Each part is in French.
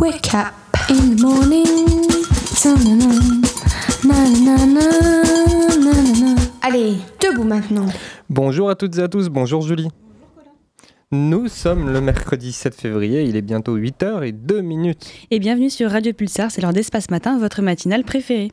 Wake up in the morning. Allez, debout maintenant. Bonjour à toutes et à tous, bonjour Julie. Nous sommes le mercredi 7 février, il est bientôt 8h et 2 minutes. Et bienvenue sur Radio Pulsar, c'est l'heure d'espace matin, votre matinale préférée.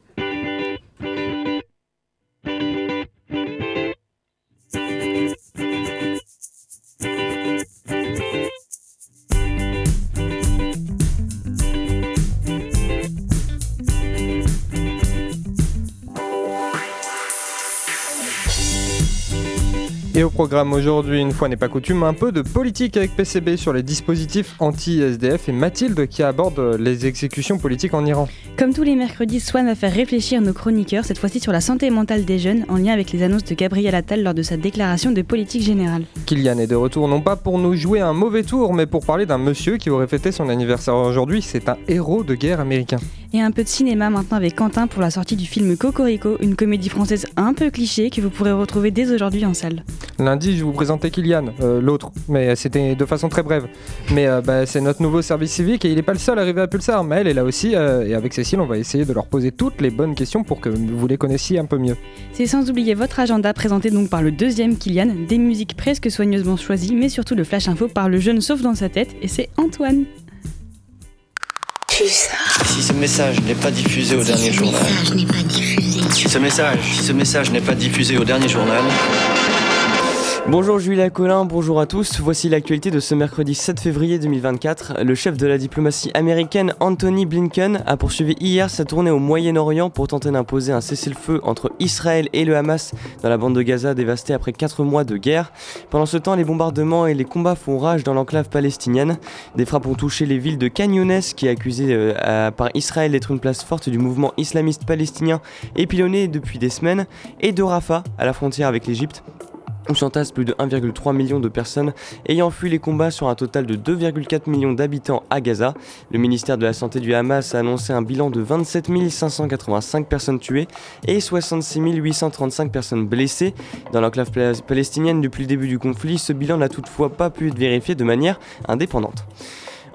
Au programme aujourd'hui, une fois n'est pas coutume, un peu de politique avec PCB sur les dispositifs anti-SDF et Mathilde qui aborde les exécutions politiques en Iran. Comme tous les mercredis, Swan va faire réfléchir nos chroniqueurs, cette fois-ci sur la santé mentale des jeunes, en lien avec les annonces de Gabriel Attal lors de sa déclaration de politique générale. Kylian est de retour non pas pour nous jouer un mauvais tour, mais pour parler d'un monsieur qui aurait fêté son anniversaire aujourd'hui. C'est un héros de guerre américain. Et un peu de cinéma maintenant avec Quentin pour la sortie du film Cocorico, une comédie française un peu cliché que vous pourrez retrouver dès aujourd'hui en salle. Lundi, je vous présentais Kylian, euh, l'autre, mais c'était de façon très brève. Mais euh, bah, c'est notre nouveau service civique et il n'est pas le seul arrivé à Pulsar. Mais elle est là aussi, euh, et avec Cécile, on va essayer de leur poser toutes les bonnes questions pour que vous les connaissiez un peu mieux. C'est sans oublier votre agenda présenté donc par le deuxième Kylian, des musiques presque soigneusement choisies, mais surtout le flash info par le jeune sauf dans sa tête, et c'est Antoine. Si ce message n'est pas diffusé au dernier journal. Si ce message, si ce message n'est pas diffusé au dernier journal. Bonjour Julia Collin, bonjour à tous. Voici l'actualité de ce mercredi 7 février 2024. Le chef de la diplomatie américaine Anthony Blinken a poursuivi hier sa tournée au Moyen-Orient pour tenter d'imposer un cessez-le-feu entre Israël et le Hamas dans la bande de Gaza dévastée après 4 mois de guerre. Pendant ce temps, les bombardements et les combats font rage dans l'enclave palestinienne. Des frappes ont touché les villes de Canyones, qui est accusée euh, par Israël d'être une place forte du mouvement islamiste palestinien et pilonnée depuis des semaines, et de Rafah, à la frontière avec l'Égypte où s'entassent plus de 1,3 million de personnes ayant fui les combats sur un total de 2,4 millions d'habitants à Gaza. Le ministère de la Santé du Hamas a annoncé un bilan de 27 585 personnes tuées et 66 835 personnes blessées. Dans l'enclave palestinienne depuis le début du conflit, ce bilan n'a toutefois pas pu être vérifié de manière indépendante.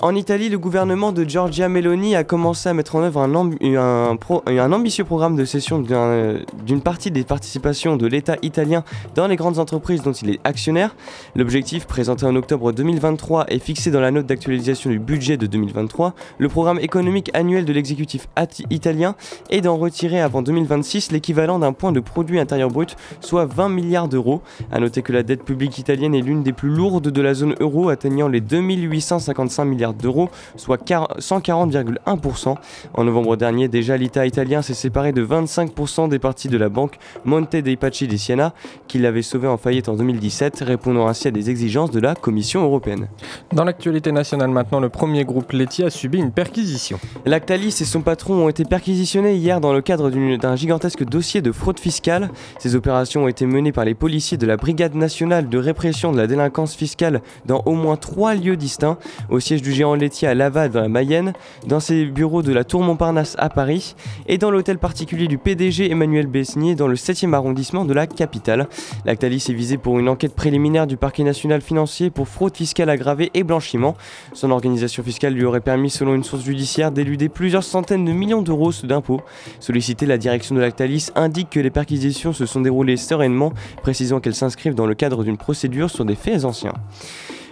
En Italie, le gouvernement de Giorgia Meloni a commencé à mettre en œuvre un, ambitieux programme de cession d'une partie des participations de l'État italien dans les grandes entreprises dont il est actionnaire. L'objectif, présenté en octobre 2023 et fixé dans la note d'actualisation du budget de 2023, le programme économique annuel de l'exécutif italien est d'en retirer avant 2026 l'équivalent d'un point de produit intérieur brut, soit 20 milliards d'euros. A noter que la dette publique italienne est l'une des plus lourdes de la zone euro, atteignant les 2855 milliards d'euros, soit 140,1%. En novembre dernier, déjà l'État italien s'est séparé de 25% des parties de la banque Monte dei Paschi di Siena, qui l'avait sauvé en faillite en 2017, répondant ainsi à des exigences de la Commission européenne. Dans l'actualité nationale maintenant, le premier groupe laitier a subi une perquisition. Lactalis et son patron ont été perquisitionnés hier dans le cadre d'un gigantesque dossier de fraude fiscale. Ces opérations ont été menées par les policiers de la Brigade nationale de répression de la délinquance fiscale dans au moins trois lieux distincts, au siège du géant laitier à Laval dans la Mayenne, dans ses bureaux de la Tour Montparnasse à Paris et dans l'hôtel particulier du PDG Emmanuel Besnier dans le 7e arrondissement de la capitale. Lactalis est visé pour une enquête préliminaire du parquet national financier pour fraude fiscale aggravée et blanchiment. Son organisation fiscale lui aurait permis, selon une source judiciaire, d'éluder plusieurs centaines de millions d'euros d'impôts. Sollicité, la direction de Lactalis indique que les perquisitions se sont déroulées sereinement, précisant qu'elles s'inscrivent dans le cadre d'une procédure sur des faits anciens.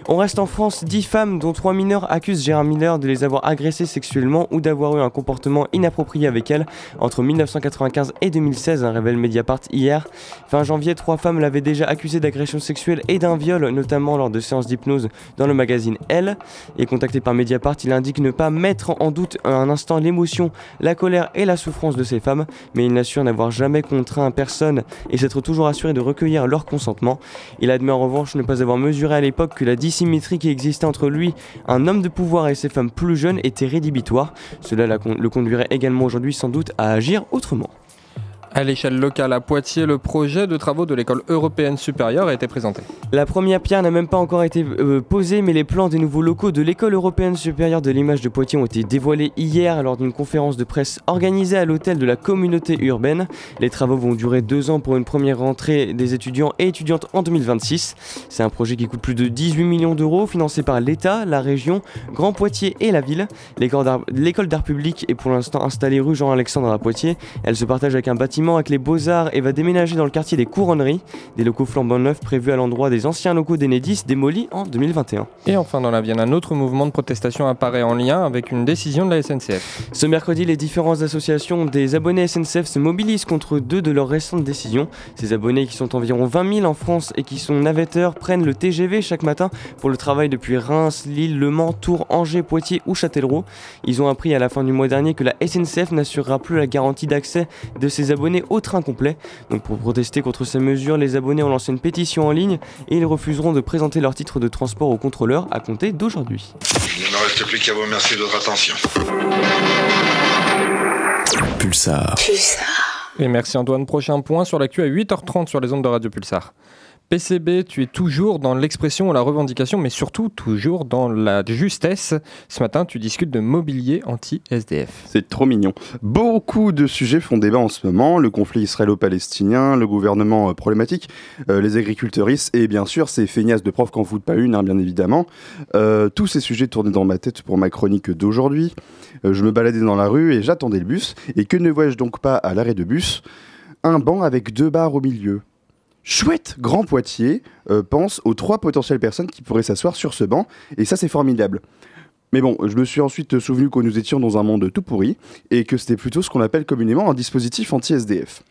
On reste en France, 10 femmes, dont 3 mineurs, accusent Gérard Miller de les avoir agressées sexuellement ou d'avoir eu un comportement inapproprié avec elles entre 1995 et 2016, un révèle Mediapart hier. Fin janvier, trois femmes l'avaient déjà accusé d'agression sexuelle et d'un viol, notamment lors de séances d'hypnose dans le magazine Elle. Et contacté par Mediapart, il indique ne pas mettre en doute un instant l'émotion, la colère et la souffrance de ces femmes, mais il n'assure n'avoir jamais contraint personne et s'être toujours assuré de recueillir leur consentement. Il admet en revanche ne pas avoir mesuré à l'époque que la symétrie qui existait entre lui, un homme de pouvoir et ses femmes plus jeunes était rédhibitoire. Cela le conduirait également aujourd'hui sans doute à agir autrement. À l'échelle locale à Poitiers, le projet de travaux de l'école européenne supérieure a été présenté. La première pierre n'a même pas encore été euh, posée, mais les plans des nouveaux locaux de l'école européenne supérieure de l'image de Poitiers ont été dévoilés hier lors d'une conférence de presse organisée à l'hôtel de la communauté urbaine. Les travaux vont durer deux ans pour une première rentrée des étudiants et étudiantes en 2026. C'est un projet qui coûte plus de 18 millions d'euros, financé par l'État, la région, Grand Poitiers et la ville. L'école d'art public est pour l'instant installée rue Jean-Alexandre à Poitiers. Elle se partage avec un bâtiment avec les Beaux-Arts et va déménager dans le quartier des Couronneries, des locaux flambant neufs prévus à l'endroit des anciens locaux d'Enedis démolis en 2021. Et enfin dans la Vienne, un autre mouvement de protestation apparaît en lien avec une décision de la SNCF. Ce mercredi, les différentes associations des abonnés SNCF se mobilisent contre deux de leurs récentes décisions. Ces abonnés qui sont environ 20 000 en France et qui sont navetteurs prennent le TGV chaque matin pour le travail depuis Reims, Lille, Le Mans, Tours, Angers, Poitiers ou Châtellerault. Ils ont appris à la fin du mois dernier que la SNCF n'assurera plus la garantie d'accès de ses abonnés au train complet. Donc pour protester contre ces mesures, les abonnés ont lancé une pétition en ligne et ils refuseront de présenter leur titre de transport au contrôleur à compter d'aujourd'hui. Il ne reste plus qu'à vous remercier de votre attention. Pulsar. Pulsar. Et merci Antoine. Prochain point sur l'actu à 8h30 sur les ondes de Radio Pulsar. PCB, tu es toujours dans l'expression la revendication, mais surtout toujours dans la justesse. Ce matin, tu discutes de mobilier anti-SDF. C'est trop mignon. Beaucoup de sujets font débat en ce moment. Le conflit israélo-palestinien, le gouvernement euh, problématique, euh, les agriculteuristes et bien sûr ces feignasses de profs qu'en foutent pas une, hein, bien évidemment. Euh, tous ces sujets tournaient dans ma tête pour ma chronique d'aujourd'hui. je me baladais dans la rue et j'attendais le bus. Et que ne vois-je donc pas à l'arrêt de bus? Un banc avec deux barres au milieu chouette Grand Poitiers euh, pense aux trois potentielles personnes qui pourraient s'asseoir sur ce banc, et ça c'est formidable. Mais bon, je me suis ensuite souvenu que nous étions dans un monde tout pourri, et que c'était plutôt ce qu'on appelle communément un dispositif anti-SDF.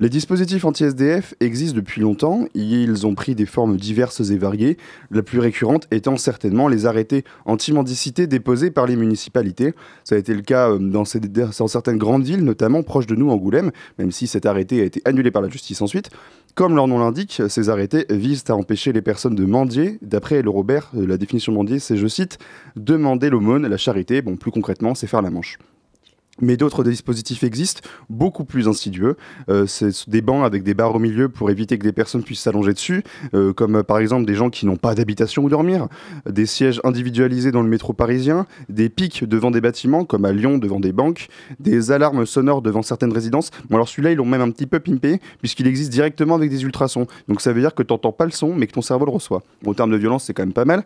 Les dispositifs anti-SDF existent depuis longtemps, ils ont pris des formes diverses et variées, la plus récurrente étant certainement les arrêtés anti-mendicité déposés par les municipalités. Ça a été le cas euh, dans, certaines grandes villes, notamment proches de nous, Angoulême, même si cet arrêté a été annulé par la justice ensuite. Comme leur nom l'indique, ces arrêtés visent à empêcher les personnes de mendier. D'après le Robert, euh, la définition mendier, c'est, je cite, demander l'aumône, la charité. Bon, plus concrètement, c'est faire la manche. Mais d'autres dispositifs existent, beaucoup plus insidieux. Euh, c'est des bancs avec des barres au milieu pour éviter que des personnes puissent s'allonger dessus, euh, comme euh, par exemple des gens qui n'ont pas d'habitation où dormir, des sièges individualisés dans le métro parisien, des pics devant des bâtiments, comme à Lyon devant des banques, des alarmes sonores devant certaines résidences. Bon alors celui-là, ils l'ont même un petit peu pimpé, puisqu'il existe directement avec des ultrasons. Donc ça veut dire que tu n'entends pas le son, mais que ton cerveau le reçoit. En termes de violence, c'est quand même pas mal.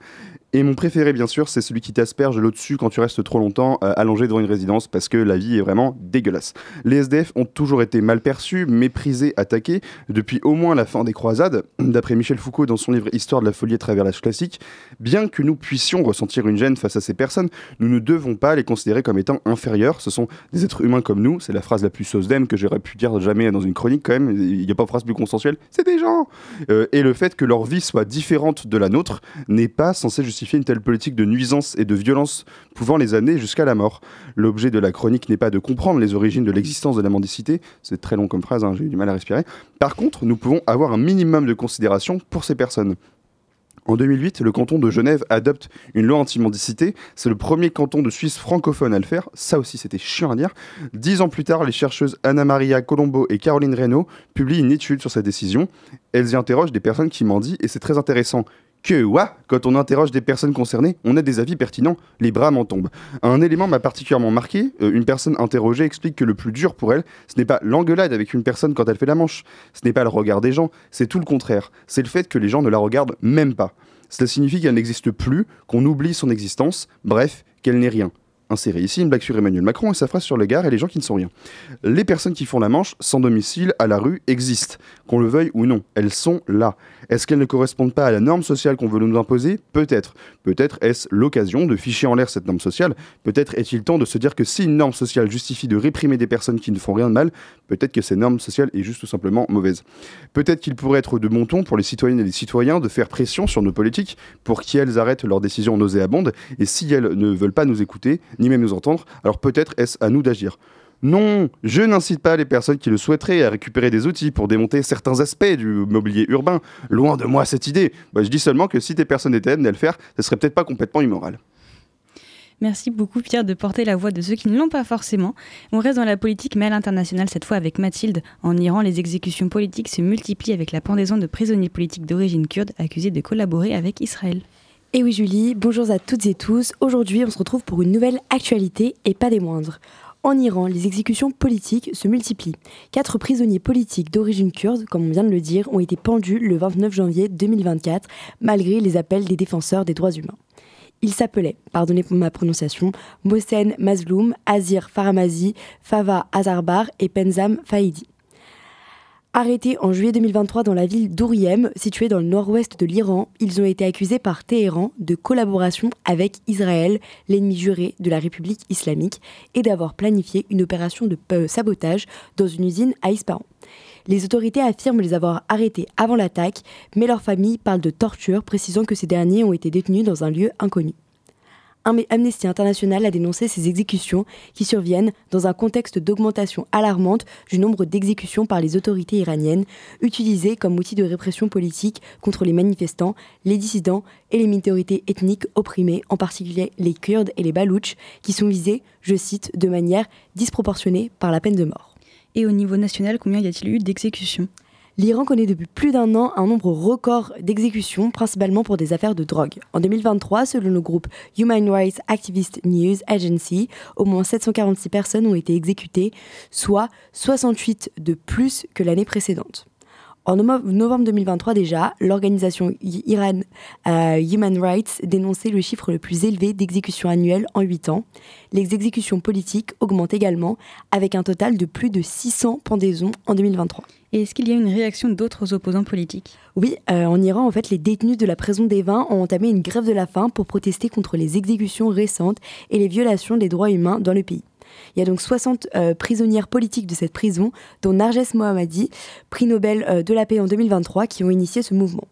Et mon préféré, bien sûr, c'est celui qui t'asperge l'eau dessus quand tu restes trop longtemps euh, allongé devant une résidence parce que la vie est vraiment dégueulasse. Les SDF ont toujours été mal perçus, méprisés, attaqués depuis au moins la fin des croisades. D'après Michel Foucault dans son livre Histoire de la folie à travers l'âge classique, bien que nous puissions ressentir une gêne face à ces personnes, nous ne devons pas les considérer comme étant inférieurs. Ce sont des êtres humains comme nous. C'est la phrase la plus sauce que j'aurais pu dire jamais dans une chronique quand même. Il n'y a pas de phrase plus consensuelle. C'est des gens. Euh, et le fait que leur vie soit différente de la nôtre n'est pas censé justifier une telle politique de nuisance et de violence pouvant les amener jusqu'à la mort. L'objet de la chronique n'est pas de comprendre les origines de l'existence de la mendicité, c'est très long comme phrase, hein, j'ai eu du mal à respirer. Par contre, nous pouvons avoir un minimum de considération pour ces personnes. En 2008, le canton de Genève adopte une loi anti-mendicité. C'est le premier canton de Suisse francophone à le faire. Ça aussi, c'était chiant à dire. Dix ans plus tard, les chercheuses Anna Maria Colombo et Caroline Reynaud publient une étude sur cette décision. Elles y interrogent des personnes qui mendient et c'est très intéressant que, ouais, quand on interroge des personnes concernées, on a des avis pertinents, les bras m'en tombent. Un élément m'a particulièrement marqué, euh, une personne interrogée explique que le plus dur pour elle, ce n'est pas l'engueulade avec une personne quand elle fait la manche, ce n'est pas le regard des gens, c'est tout le contraire, c'est le fait que les gens ne la regardent même pas. Cela signifie qu'elle n'existe plus, qu'on oublie son existence, bref, qu'elle n'est rien. Inséré ici une blague sur Emmanuel Macron et sa phrase sur le gars et les gens qui ne sont rien. Les personnes qui font la manche, sans domicile, à la rue, existent. Qu'on le veuille ou non, elles sont là. Est-ce qu'elles ne correspondent pas à la norme sociale qu'on veut nous imposer? Peut-être. Peut-être est-ce l'occasion de ficher en l'air cette norme sociale Peut-être est-il temps de se dire que si une norme sociale justifie de réprimer des personnes qui ne font rien de mal, peut-être que cette norme sociale est juste tout simplement mauvaise. Peut-être qu'il pourrait être de bon ton pour les citoyennes et les citoyens de faire pression sur nos politiques pour qu'elles arrêtent leurs décisions nauséabondes, et si elles ne veulent pas nous écouter, ni même nous entendre, alors peut-être est-ce à nous d'agir. Non, je n'incite pas les personnes qui le souhaiteraient à récupérer des outils pour démonter certains aspects du mobilier urbain. Loin de moi cette idée. Bah, je dis seulement que si des personnes étaient amenées à le faire, ce serait peut-être pas complètement immoral. Merci beaucoup Pierre de porter la voix de ceux qui ne l'ont pas forcément. On reste dans la politique mais à l'international cette fois avec Mathilde. En Iran, les exécutions politiques se multiplient avec la pendaison de prisonniers politiques d'origine kurde accusés de collaborer avec Israël. Et oui Julie, bonjour à toutes et tous. Aujourd'hui on se retrouve pour une nouvelle actualité et pas des moindres. En Iran, les exécutions politiques se multiplient. Quatre prisonniers politiques d'origine kurde, comme on vient de le dire, ont été pendus le 29 janvier 2024, malgré les appels des défenseurs des droits humains. Ils s'appelaient, pardonnez pour ma prononciation, Mohsen Mazloum, Azir Faramazi, Fava Azarbar et Penzam Faidi. Arrêtés en juillet 2023 dans la ville d'Ouriem, située dans le nord-ouest de l'Iran, ils ont été accusés par Téhéran de collaboration avec Israël, l'ennemi juré de la République islamique, et d'avoir planifié une opération de euh, sabotage dans une usine à Ispahan. Les autorités affirment les avoir arrêtés avant l'attaque, mais leur famille parle de torture, précisant que ces derniers ont été détenus dans un lieu inconnu. Amnesty International a dénoncé ces exécutions qui surviennent dans un contexte d'augmentation alarmante du nombre d'exécutions par les autorités iraniennes, utilisées comme outil de répression politique contre les manifestants, les dissidents et les minorités ethniques opprimées, en particulier les Kurdes et les Baloutches, qui sont visés, je cite, de manière disproportionnée par la peine de mort. Et au niveau national, combien y a-t-il eu d'exécutions? L'Iran connaît depuis plus d'un an un nombre record d'exécutions, principalement pour des affaires de drogue. En 2023, selon le groupe Human Rights Activist News Agency, au moins 746 personnes ont été exécutées, soit 68 de plus que l'année précédente. En novembre 2023 déjà, l'organisation Iran euh, Human Rights dénonçait le chiffre le plus élevé d'exécutions annuelles en 8 ans. Les exécutions politiques augmentent également avec un total de plus de 600 pendaisons en 2023. Et est-ce qu'il y a une réaction d'autres opposants politiques? Oui, euh, en Iran, en fait, les détenus de la prison des vins ont entamé une grève de la faim pour protester contre les exécutions récentes et les violations des droits humains dans le pays. Il y a donc 60 euh, prisonnières politiques de cette prison, dont Narges Mohammadi, prix Nobel euh, de la paix en 2023, qui ont initié ce mouvement.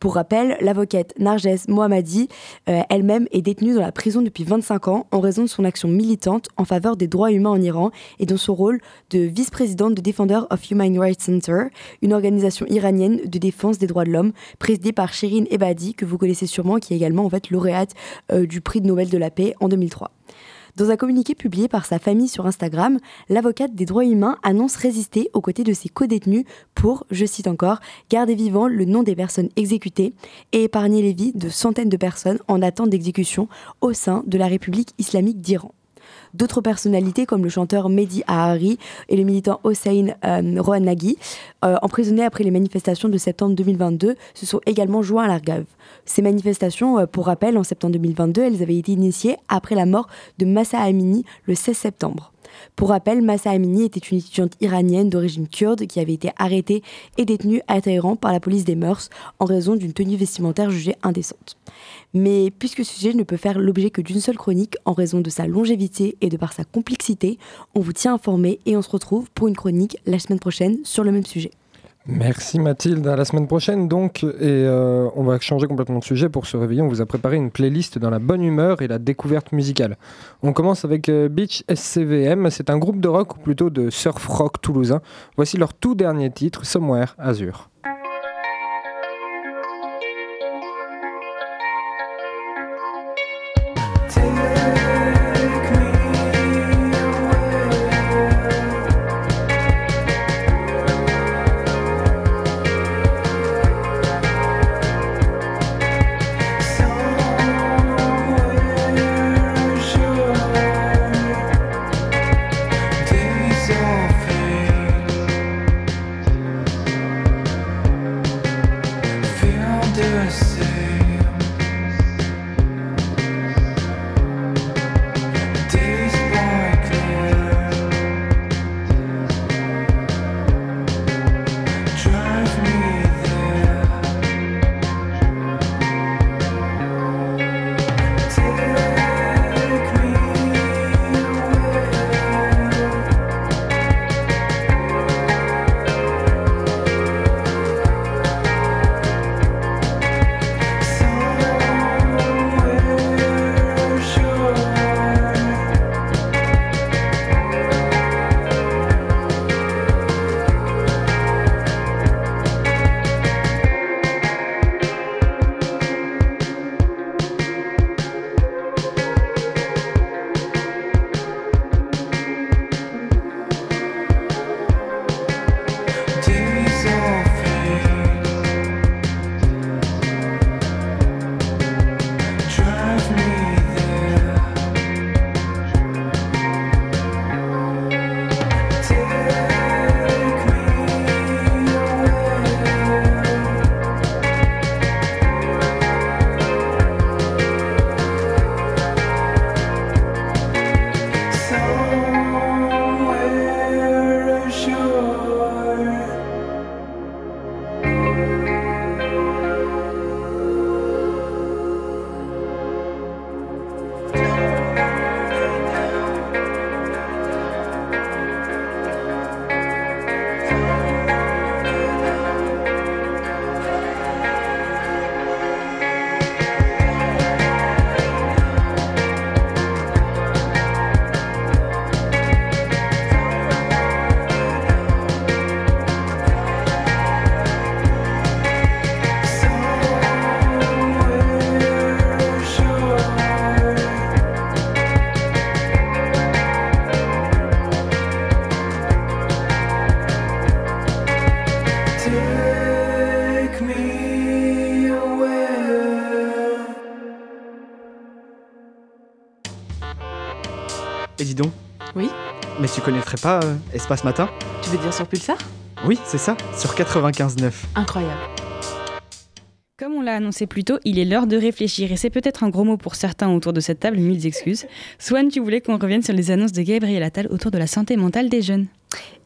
Pour rappel, l'avocate Narges Mohammadi euh, elle-même est détenue dans la prison depuis 25 ans en raison de son action militante en faveur des droits humains en Iran et dans son rôle de vice-présidente de Defender of Human Rights Center, une organisation iranienne de défense des droits de l'homme présidée par Shirin Ebadi, que vous connaissez sûrement, qui est également en fait lauréate du prix Nobel de la paix en 2003. Dans un communiqué publié par sa famille sur Instagram, l'avocate des droits humains annonce résister aux côtés de ses co-détenus pour, je cite encore, garder vivant le nom des personnes exécutées et épargner les vies de centaines de personnes en attente d'exécution au sein de la République islamique d'Iran. D'autres personnalités comme le chanteur Mehdi Ahari et le militant Hossein euh, euh, emprisonnés après les manifestations de septembre 2022, se sont également joints à la grève. Ces manifestations, euh, pour rappel, en septembre 2022, elles avaient été initiées après la mort de Massa Amini le 16 septembre. Pour rappel, Massa Amini était une étudiante iranienne d'origine kurde qui avait été arrêtée et détenue à Téhéran par la police des mœurs en raison d'une tenue vestimentaire jugée indécente. Mais puisque ce sujet ne peut faire l'objet que d'une seule chronique en raison de sa longévité et de par sa complexité, on vous tient informé et on se retrouve pour une chronique la semaine prochaine sur le même sujet. Merci Mathilde, à la semaine prochaine donc. Et euh, on va changer complètement de sujet pour se réveiller. On vous a préparé une playlist dans la bonne humeur et la découverte musicale. On commence avec euh, Beach SCVM. C'est un groupe de rock ou plutôt de surf rock toulousain. Voici leur tout dernier titre, Somewhere Azure. Dis donc. Oui Mais tu connaîtrais pas euh, Espace Matin Tu veux dire sur Pulsar? Oui, c'est ça, sur 95.9. Incroyable. Comme on l'a annoncé plus tôt, il est l'heure de réfléchir et c'est peut-être un gros mot pour certains autour de cette table, mille excuses. Swan, tu voulais qu'on revienne sur les annonces de Gabriel Attal autour de la santé mentale des jeunes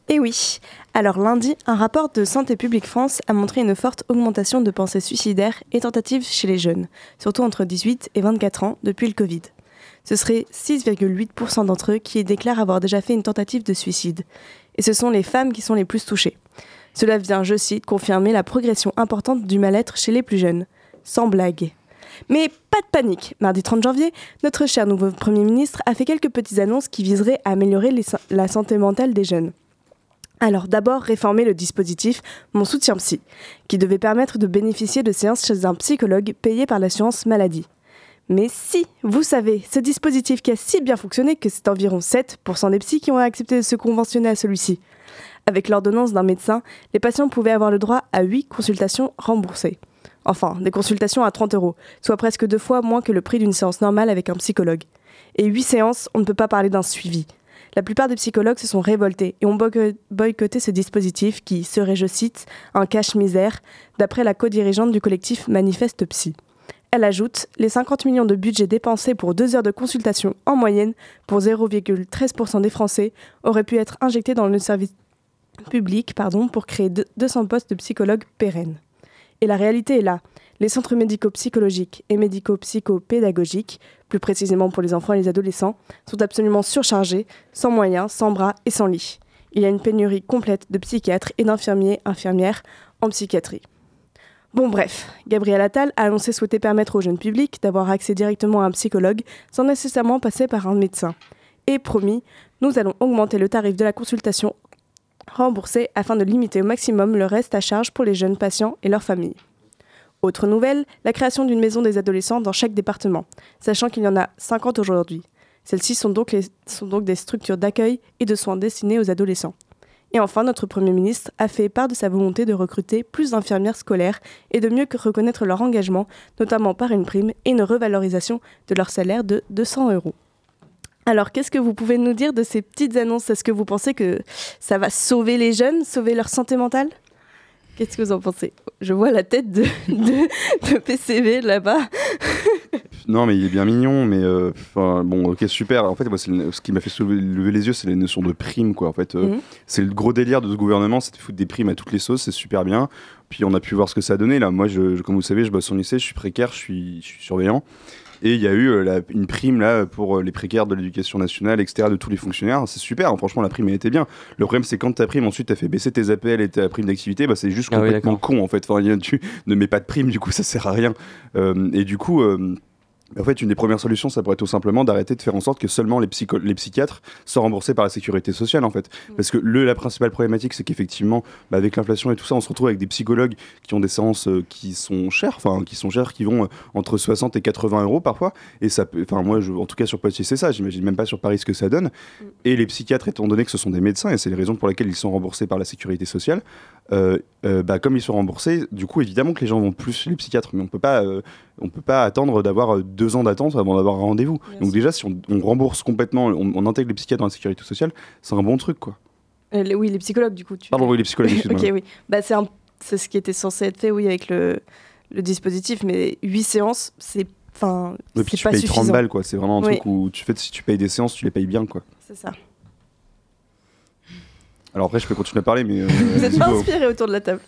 Eh oui. Alors lundi, un rapport de Santé publique France a montré une forte augmentation de pensées suicidaires et tentatives chez les jeunes, surtout entre 18 et 24 ans depuis le Covid. Ce serait 6,8% d'entre eux qui déclarent avoir déjà fait une tentative de suicide. Et ce sont les femmes qui sont les plus touchées. Cela vient, je cite, confirmer la progression importante du mal-être chez les plus jeunes. Sans blague. Mais pas de panique. Mardi 30 janvier, notre cher nouveau Premier ministre a fait quelques petites annonces qui viseraient à améliorer la santé mentale des jeunes. Alors d'abord réformer le dispositif Mon soutien psy, qui devait permettre de bénéficier de séances chez un psychologue payé par l'assurance maladie. Mais si, vous savez, ce dispositif qui a si bien fonctionné que c'est environ 7% des psys qui ont accepté de se conventionner à celui-ci. Avec l'ordonnance d'un médecin, les patients pouvaient avoir le droit à 8 consultations remboursées. Enfin, des consultations à 30 euros, soit presque deux fois moins que le prix d'une séance normale avec un psychologue. Et 8 séances, on ne peut pas parler d'un suivi. La plupart des psychologues se sont révoltés et ont boycotté ce dispositif qui serait, je cite, un cache-misère, d'après la co-dirigeante du collectif Manifeste Psy. Elle ajoute Les 50 millions de budget dépensés pour deux heures de consultation en moyenne pour 0,13% des Français auraient pu être injectés dans le service public pour créer 200 postes de psychologues pérennes. Et la réalité est là. Les centres médico-psychologiques et médico-psychopédagogiques, plus précisément pour les enfants et les adolescents, sont absolument surchargés, sans moyens, sans bras et sans lit. Il y a une pénurie complète de psychiatres et d'infirmiers, infirmières en psychiatrie. Bon bref, Gabriel Attal a annoncé souhaiter permettre au jeune public d'avoir accès directement à un psychologue sans nécessairement passer par un médecin. Et promis, nous allons augmenter le tarif de la consultation remboursés afin de limiter au maximum le reste à charge pour les jeunes patients et leurs familles. Autre nouvelle, la création d'une maison des adolescents dans chaque département, sachant qu'il y en a 50 aujourd'hui. Celles-ci sont sont donc des structures d'accueil et de soins destinées aux adolescents. Et enfin, notre Premier ministre a fait part de sa volonté de recruter plus d'infirmières scolaires et de mieux reconnaître leur engagement, notamment par une prime et une revalorisation de leur salaire de 200 euros. Alors, qu'est-ce que vous pouvez nous dire de ces petites annonces? Est-ce que vous pensez que ça va sauver les jeunes, sauver leur santé mentale? Qu'est-ce que vous en pensez? Je vois la tête de, de, PCV là-bas. non, mais il est bien mignon, mais euh, bon, ok, super. En fait, moi, ce qui m'a fait lever les yeux, c'est les notions de primes, quoi. En fait, euh, mhm. c'est le gros délire de ce gouvernement, c'est de foutre des primes à toutes les sauces, c'est super bien. Puis on a pu voir ce que ça a donné. Là, moi, je, comme vous savez, je bosse en lycée, je suis précaire, je suis, je suis surveillant. Et il y a eu euh, une prime là pour euh, les précaires de l'éducation nationale, etc., de tous les fonctionnaires. C'est super, hein. franchement, la prime elle était bien. Le problème, c'est quand ta prime ensuite t'as fait baisser tes appels et ta prime d'activité, bah, c'est juste ah complètement con en fait. Enfin, tu ne mets pas de prime, du coup, ça sert à rien. Euh, et du coup. En fait, une des premières solutions, ça pourrait tout simplement d'arrêter de faire en sorte que seulement les, les psychiatres soient remboursés par la sécurité sociale, en fait. Mm. Parce que le, la principale problématique, c'est qu'effectivement, bah, avec l'inflation et tout ça, on se retrouve avec des psychologues qui ont des séances euh, qui sont chères, enfin, qui sont chères, qui vont euh, entre 60 et 80 euros parfois. Et ça enfin, moi, je, en tout cas, sur Poitiers, c'est ça. J'imagine même pas sur Paris ce que ça donne. Mm. Et les psychiatres, étant donné que ce sont des médecins, et c'est les raisons pour lesquelles ils sont remboursés par la sécurité sociale, euh, bah, comme ils sont remboursés, du coup, évidemment que les gens vont plus les psychiatres, mais on peut pas on peut pas attendre d'avoir euh, deux ans d'attente avant d'avoir un rendez-vous. Donc déjà, si on, rembourse complètement, on, intègre les psychiatres dans la sécurité sociale, c'est un bon truc, quoi. Euh, oui, les psychologues, du coup. Tu Pardon, oui, les psychologues. ok, oui. Bah, c'est, c'est ce qui était censé être fait, oui, avec le, le dispositif, mais huit séances, c'est Enfin, puis tu payes 30 balles, quoi. C'est vraiment un truc où tu fais, si tu payes des séances, tu les payes bien, quoi. C'est ça. Alors après, je peux continuer à parler, mais. Euh, vous êtes pas inspirés autour de la table.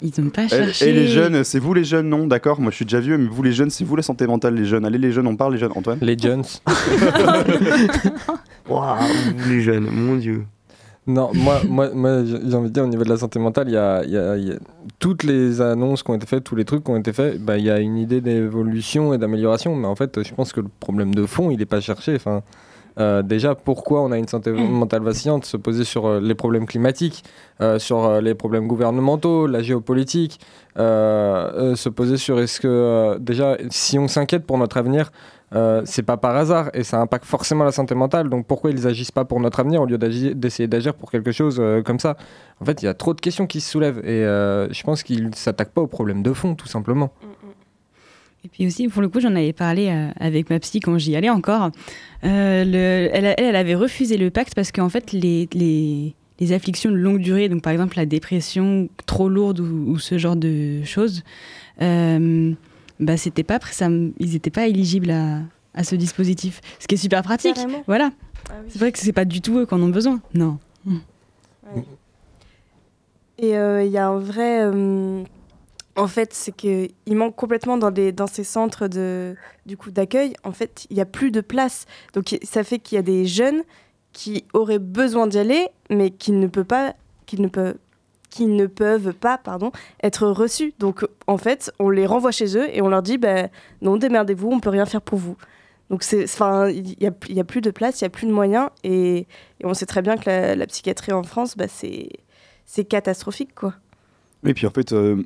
ils n'ont pas cherché. Et, les jeunes, c'est vous les jeunes, non D'accord, moi je suis déjà vieux, mais vous les jeunes, c'est vous la santé mentale, les jeunes. Allez, les jeunes, on parle, les jeunes. Antoine Les jeunes. Waouh, les jeunes, mon Dieu. Non, moi, moi, moi j'ai envie de dire, au niveau de la santé mentale, il y a, y a, toutes les annonces qui ont été faites, tous les trucs qui ont été faits, bah, il y a une idée d'évolution et d'amélioration, mais en fait, je pense que le problème de fond, il n'est pas cherché. Enfin, euh, déjà, pourquoi on a une santé mentale vacillante Se poser sur euh, les problèmes climatiques, euh, sur les problèmes gouvernementaux, la géopolitique, se poser sur est-ce que, déjà, si on s'inquiète pour notre avenir, c'est pas par hasard et ça impacte forcément la santé mentale. Donc pourquoi ils agissent pas pour notre avenir au lieu d'essayer d'agir pour quelque chose comme ça? En fait, il y a trop de questions qui se soulèvent et je pense qu'ils s'attaquent pas au problème de fond, tout simplement. Mm, mm. Et puis aussi, pour le coup, j'en avais parlé euh, avec ma psy quand j'y allais encore. Euh, le, elle, elle, avait refusé le pacte parce qu'en fait, les, les, les, afflictions de longue durée, donc par exemple la dépression trop lourde ou, ce genre de choses, euh, bah, c'était pas, ça, ils n'étaient pas éligibles à, à, ce dispositif. Ce qui est super pratique. Voilà. Ah c'est vrai que c'est pas du tout eux qui en ont besoin. Non. Et euh, il y a un vrai en fait, c'est qu'il manque complètement dans, ces centres du coup, d'accueil. En fait, il n'y a plus de place. Donc, ça fait qu'il y a des jeunes qui auraient besoin d'y aller, mais qui ne peuvent pas, qui ne peuvent, qui ne peuvent pas, pardon, être reçus. Donc, en fait, on les renvoie chez eux et on leur dit, ben, non, démerdez-vous, on peut rien faire pour vous. Donc, il n'y a, y a plus de place, il n'y a plus de moyens, et, on sait très bien que la, psychiatrie en France, bah, c'est catastrophique, quoi. Et puis en fait, euh,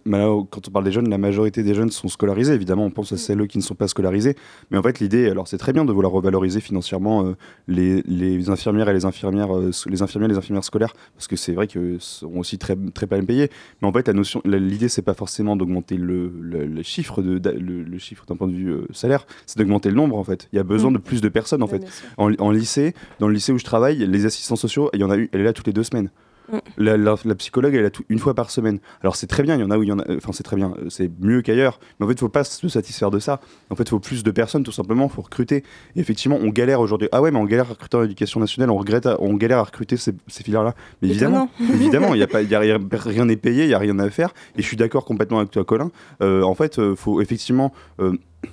quand on parle des jeunes, la majorité des jeunes sont scolarisés. Évidemment, on pense à celles qui ne sont pas scolarisées. Mais en fait, l'idée, alors c'est très bien de vouloir revaloriser financièrement euh, les, les, infirmières et les infirmières, euh, les infirmières, les infirmières scolaires, parce que c'est vrai qu'ils sont aussi très très pas payés. Mais en fait, la notion, l'idée, c'est pas forcément d'augmenter le, le, chiffre de, le, chiffre d'un point de vue salaire, c'est d'augmenter le nombre en fait. Il y a besoin mm. de plus de personnes en fait. En, en, lycée, dans le lycée où je travaille, les assistants sociaux, il y en a eu, elle est là toutes les deux semaines. Mm. La, psychologue, elle a tout, une fois par semaine. Alors c'est très bien, il y en a où il y en a. Enfin, c'est très bien, c'est mieux qu'ailleurs. Mais en fait, il faut pas se satisfaire de ça. En fait, il faut plus de personnes, tout simplement. Il faut recruter. Et effectivement, on galère aujourd'hui. Ah ouais, mais on galère à recruter en éducation nationale, on, regrette on galère à recruter ces, ces filières-là. Mais évidemment, évidemment, il y a pas, y a rien, n'est payé, il y a rien à faire. Et je suis d'accord complètement avec toi, Colin. Euh, en fait, il euh, faut effectivement. Euh,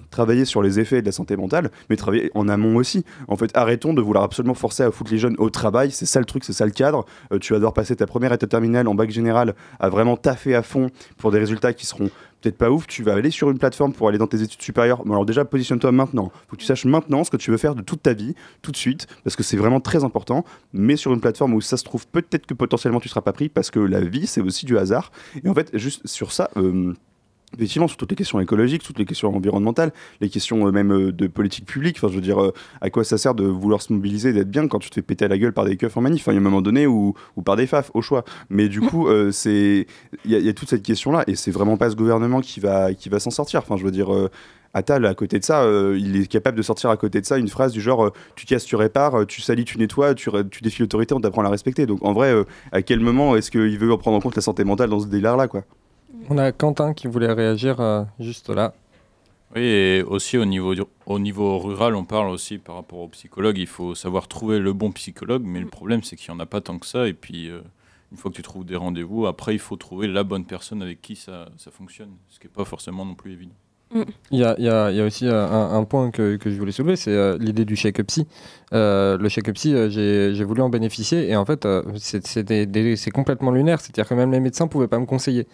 travailler sur les effets de la santé mentale, mais travailler en amont aussi. En fait, arrêtons de vouloir absolument forcer à foutre les jeunes au travail. C'est ça le truc, c'est ça le cadre. Euh, tu vas devoir passer ta première étape terminale en bac général à vraiment taffer à fond pour des résultats qui seront peut-être pas ouf. Tu vas aller sur une plateforme pour aller dans tes études supérieures. alors déjà, positionne-toi maintenant. Faut que tu saches maintenant ce que tu veux faire de toute ta vie, tout de suite, parce que c'est vraiment très important. Mais sur une plateforme où ça se trouve, peut-être que potentiellement tu seras pas pris, parce que la vie, c'est aussi du hasard. Et en fait, juste sur ça. Euh, effectivement, sur toutes les questions écologiques, toutes les questions environnementales, les questions euh, même euh, de politique publique. Enfin, je veux dire, euh, à quoi ça sert de vouloir se mobiliser, d'être bien quand tu te fais péter à la gueule par des keufs en manif, enfin, il y a un moment donné, ou, ou par des faf, au choix. Mais du coup, c'est il y, a toute cette question-là, et c'est vraiment pas ce gouvernement qui va, qui va s'en sortir. Enfin, je veux dire. Attal, à côté de ça, il est capable de sortir à côté de ça une phrase du genre tu casses, tu répares, tu salis, tu nettoies, tu, tu défies l'autorité, on t'apprend à la respecter. Donc en vrai, à quel moment est-ce qu'il veut prendre en compte la santé mentale dans ce délire-là quoi? On a Quentin qui voulait réagir euh, juste là. Oui, et aussi au niveau, au niveau rural, on parle aussi par rapport aux psychologues, il faut savoir trouver le bon psychologue, mais le problème c'est qu'il n'y en a pas tant que ça, et puis euh, une fois que tu trouves des rendez-vous, après il faut trouver la bonne personne avec qui ça, ça fonctionne, ce qui n'est pas forcément non plus évident. Mm. Il y, a, y, y, a, aussi euh, un, point que, je voulais soulever, c'est l'idée du chèque psy. le chèque psy, j'ai voulu en bénéficier et en fait, c'est complètement lunaire. C'est-à-dire que même les médecins ne pouvaient pas me conseiller.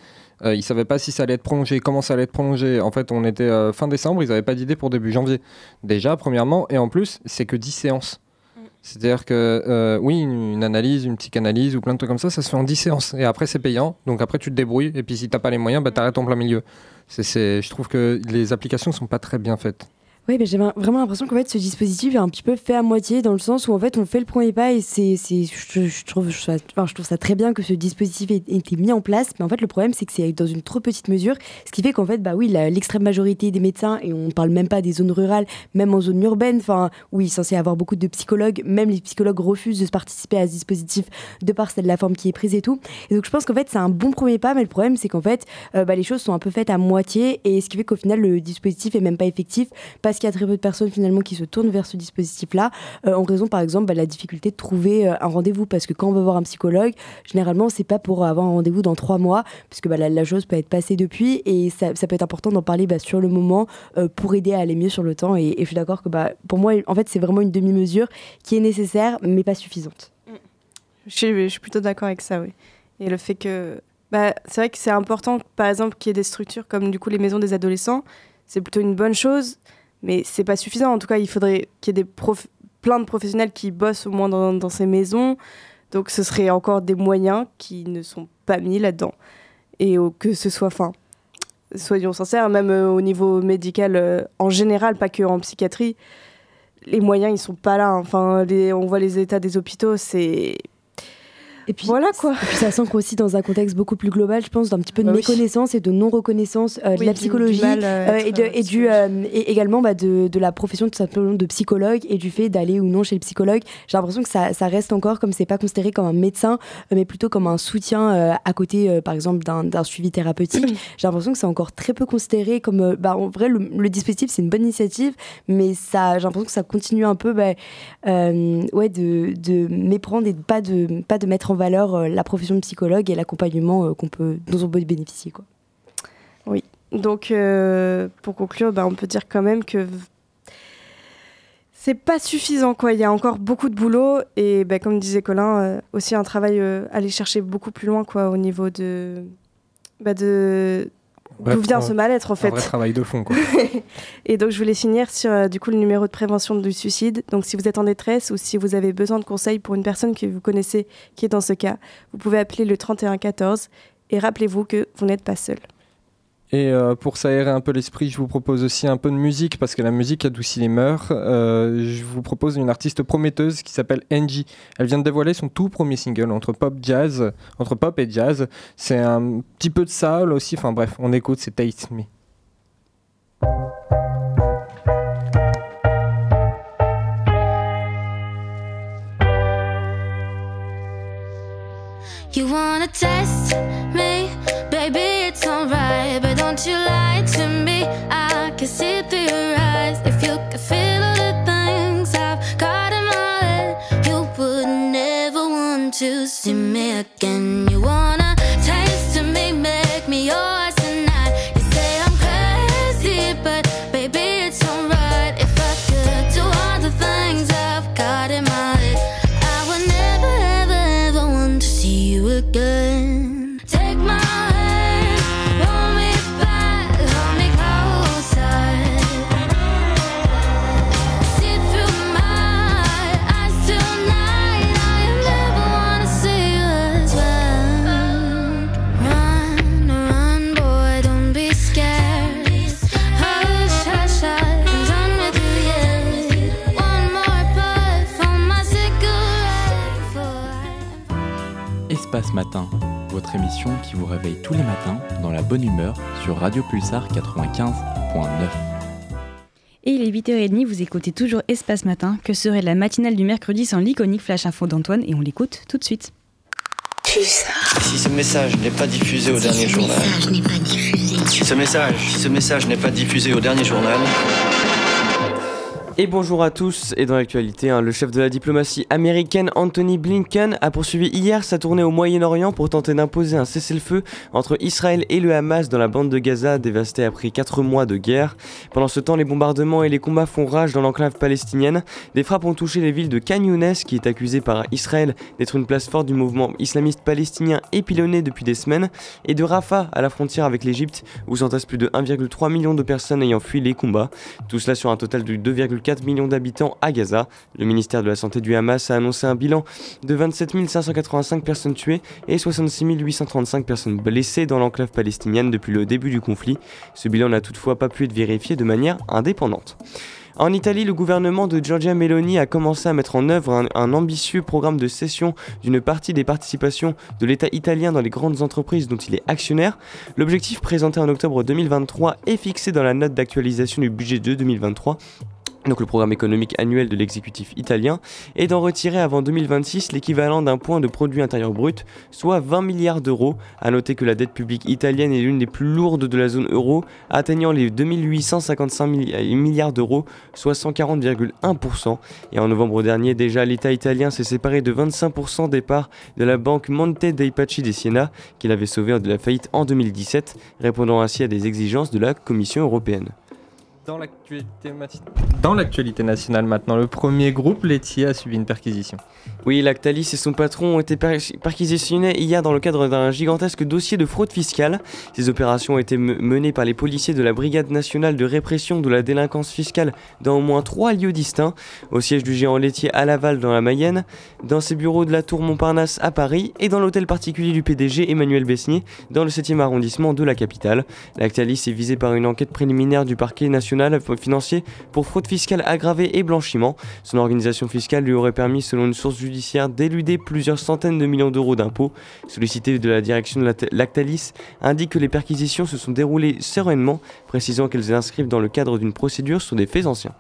Euh, ils ne savaient pas si ça allait être prolongé, comment ça allait être prolongé. En fait, on était euh, fin décembre, ils n'avaient pas d'idée pour début janvier. Déjà, premièrement, et en plus, c'est que 10 séances. C'est-à-dire que, euh, oui, une, analyse, une psychanalyse ou plein de trucs comme ça, ça se fait en 10 séances. Et après, c'est payant. Donc après, tu te débrouilles. Et puis, si tu n'as pas les moyens, bah, tu arrêtes en plein milieu. je trouve que les applications ne sont pas très bien faites. Oui, mais j'ai vraiment l'impression qu'en fait, ce dispositif est un petit peu fait à moitié, dans le sens où en fait, on fait le premier pas et c'est, je, je, trouve, je, trouve ça très bien que ce dispositif ait été mis en place, mais en fait, le problème, c'est que c'est dans une trop petite mesure, ce qui fait qu'en fait, bah oui, l'extrême majorité des médecins, et on ne parle même pas des zones rurales, même en zone urbaine, enfin, où il est censé avoir beaucoup de psychologues, même les psychologues refusent de participer à ce dispositif de par celle de la forme qui est prise et tout. Et donc, je pense qu'en fait, c'est un bon premier pas, mais le problème, c'est qu'en fait, euh, bah, les choses sont un peu faites à moitié, et ce qui fait qu'au final, le dispositif est même pas effectif, parce qu'il y a très peu de personnes finalement qui se tournent vers ce dispositif-là, euh, en raison par exemple bah, de la difficulté de trouver euh, un rendez-vous. Parce que quand on va voir un psychologue, généralement, c'est pas pour avoir un rendez-vous dans trois mois, puisque bah, la, chose peut être passée depuis, et ça, peut être important d'en parler bah, sur le moment euh, pour aider à aller mieux sur le temps. Et, je suis d'accord que pour moi, en fait, c'est vraiment une demi-mesure qui est nécessaire, mais pas suffisante. Je suis, je suis plutôt d'accord avec ça, oui. Et le fait que c'est vrai que c'est important, par exemple, qu'il y ait des structures comme du coup les maisons des adolescents. C'est plutôt une bonne chose mais c'est pas suffisant. En tout cas, il faudrait qu'il y ait des plein de professionnels qui bossent au moins dans, ces maisons. Donc ce serait encore des moyens qui ne sont pas mis là-dedans. Et que ce soit, fin, soyons sincères, même euh, au niveau médical euh, en général, pas que en psychiatrie, les moyens ils sont pas là. Enfin, on voit les états des hôpitaux, c'est Et puis, voilà quoi. Et puis ça s'ancre aussi dans un contexte beaucoup plus global, je pense, d'un petit peu de Bah oui. méconnaissance et de non-reconnaissance euh, de Oui, la du- du psychologie euh, et, de- et du, euh, et également bah, de, de la profession tout simplement de psychologue et du fait d'aller ou non chez le psychologue. J'ai l'impression que ça, ça reste encore comme c'est pas considéré comme un médecin, euh, mais plutôt comme un soutien euh, à côté, euh, par exemple, d'un suivi thérapeutique. J'ai l'impression que c'est encore très peu considéré comme. euh, bah, en vrai, le, le dispositif, c'est une bonne initiative, mais ça, j'ai l'impression que ça continue un peu bah, euh, ouais, de, de méprendre et de pas de, pas de mettre valeur euh, la profession de psychologue et l'accompagnement euh, qu'on peut, dont on peut bénéficier. Quoi. Oui. Donc, euh, pour conclure, bah, on peut dire quand même que c'est pas suffisant. Quoi. Il y a encore beaucoup de boulot. Et bah, comme disait Colin, aussi un travail euh, aller chercher beaucoup plus loin quoi, au niveau de. Bah, de D'où vient un- ce mal-être en un fait vrai travail de fond, quoi. Et donc je voulais finir sur euh, du coup le numéro de prévention du suicide. Donc si vous êtes en détresse ou si vous avez besoin de conseils pour une personne que vous connaissez qui est dans ce cas, vous pouvez appeler le 3114 et rappelez-vous que vous n'êtes pas seul. Et euh, pour s'aérer un peu l'esprit, je vous propose aussi un peu de musique parce que la musique adoucit les mœurs. Euh, je vous propose une artiste prometteuse qui s'appelle Angie. Elle vient de dévoiler son tout premier single entre pop jazz, entre pop et jazz. C'est un petit peu de soul aussi. Enfin bref, on écoute, c'est Taste Me. You wanna test me, baby, don't you lie to me, I can see through your eyes. If you could feel all the things I've got in my head, you would never want to see me again. You wanna qui vous réveille tous les matins dans la bonne humeur sur Radio Pulsar 95.9. Et il est 8h30, vous écoutez toujours Espace Matin. Que serait la matinale du mercredi sans l'iconique flash info d'Antoine Et on l'écoute tout de suite. Si ce message n'est pas diffusé au dernier journal. Si ce message, si ce message n'est pas diffusé au dernier journal. Et bonjour à tous, et dans l'actualité, hein, le chef de la diplomatie américaine Anthony Blinken a poursuivi hier sa tournée au Moyen-Orient pour tenter d'imposer un cessez-le-feu entre Israël et le Hamas dans la bande de Gaza dévastée après 4 mois de guerre. Pendant ce temps, les bombardements et les combats font rage dans l'enclave palestinienne. Des frappes ont touché les villes de Khan Younes, qui est accusée par Israël d'être une place forte du mouvement islamiste palestinien épilonné depuis des semaines, et de Rafah à la frontière avec l'Égypte, où s'entassent plus de 1,3 million de personnes ayant fui les combats. Tout cela sur un total de 2,4 millions d'habitants à Gaza. Le ministère de la Santé du Hamas a annoncé un bilan de 27 585 personnes tuées et 66 835 personnes blessées dans l'enclave palestinienne depuis le début du conflit. Ce bilan n'a toutefois pas pu être vérifié de manière indépendante. En Italie, le gouvernement de Giorgia Meloni a commencé à mettre en œuvre un, un ambitieux programme de cession d'une partie des participations de l'État italien dans les grandes entreprises dont il est actionnaire. L'objectif présenté en octobre 2023 est fixé dans la note d'actualisation du budget de 2023 donc le programme économique annuel de l'exécutif italien, est d'en retirer avant 2026 l'équivalent d'un point de produit intérieur brut, soit 20 milliards d'euros. A noter que la dette publique italienne est l'une des plus lourdes de la zone euro, atteignant les 2855 milli- milliards d'euros, soit 140,1%. Et en novembre dernier, déjà, l'État italien s'est séparé de 25% des parts de la banque Monte dei Paschi di Siena, qu'il avait sauvé de la faillite en 2017, répondant ainsi à des exigences de la Commission européenne. Dans l'actualité mati- Dans l'actualité nationale maintenant, le premier groupe laitier a subi une perquisition. Oui, Lactalis et son patron ont été per- perquisitionnés hier dans le cadre d'un gigantesque dossier de fraude fiscale. Ces opérations ont été me- menées par les policiers de la Brigade nationale de répression de la délinquance fiscale dans au moins trois lieux distincts, au siège du géant laitier à Laval dans la Mayenne, dans ses bureaux de la Tour Montparnasse à Paris et dans l'hôtel particulier du PDG Emmanuel Besnier dans le 7e arrondissement de la capitale. Lactalis est visé par une enquête préliminaire du parquet national national financier pour fraude fiscale aggravée et blanchiment. Son organisation fiscale lui aurait permis, selon une source judiciaire, d'éluder plusieurs centaines de millions d'euros d'impôts. Sollicité de la direction de Lactalis, indique que les perquisitions se sont déroulées sereinement, précisant qu'elles inscrivent dans le cadre d'une procédure sur des faits anciens.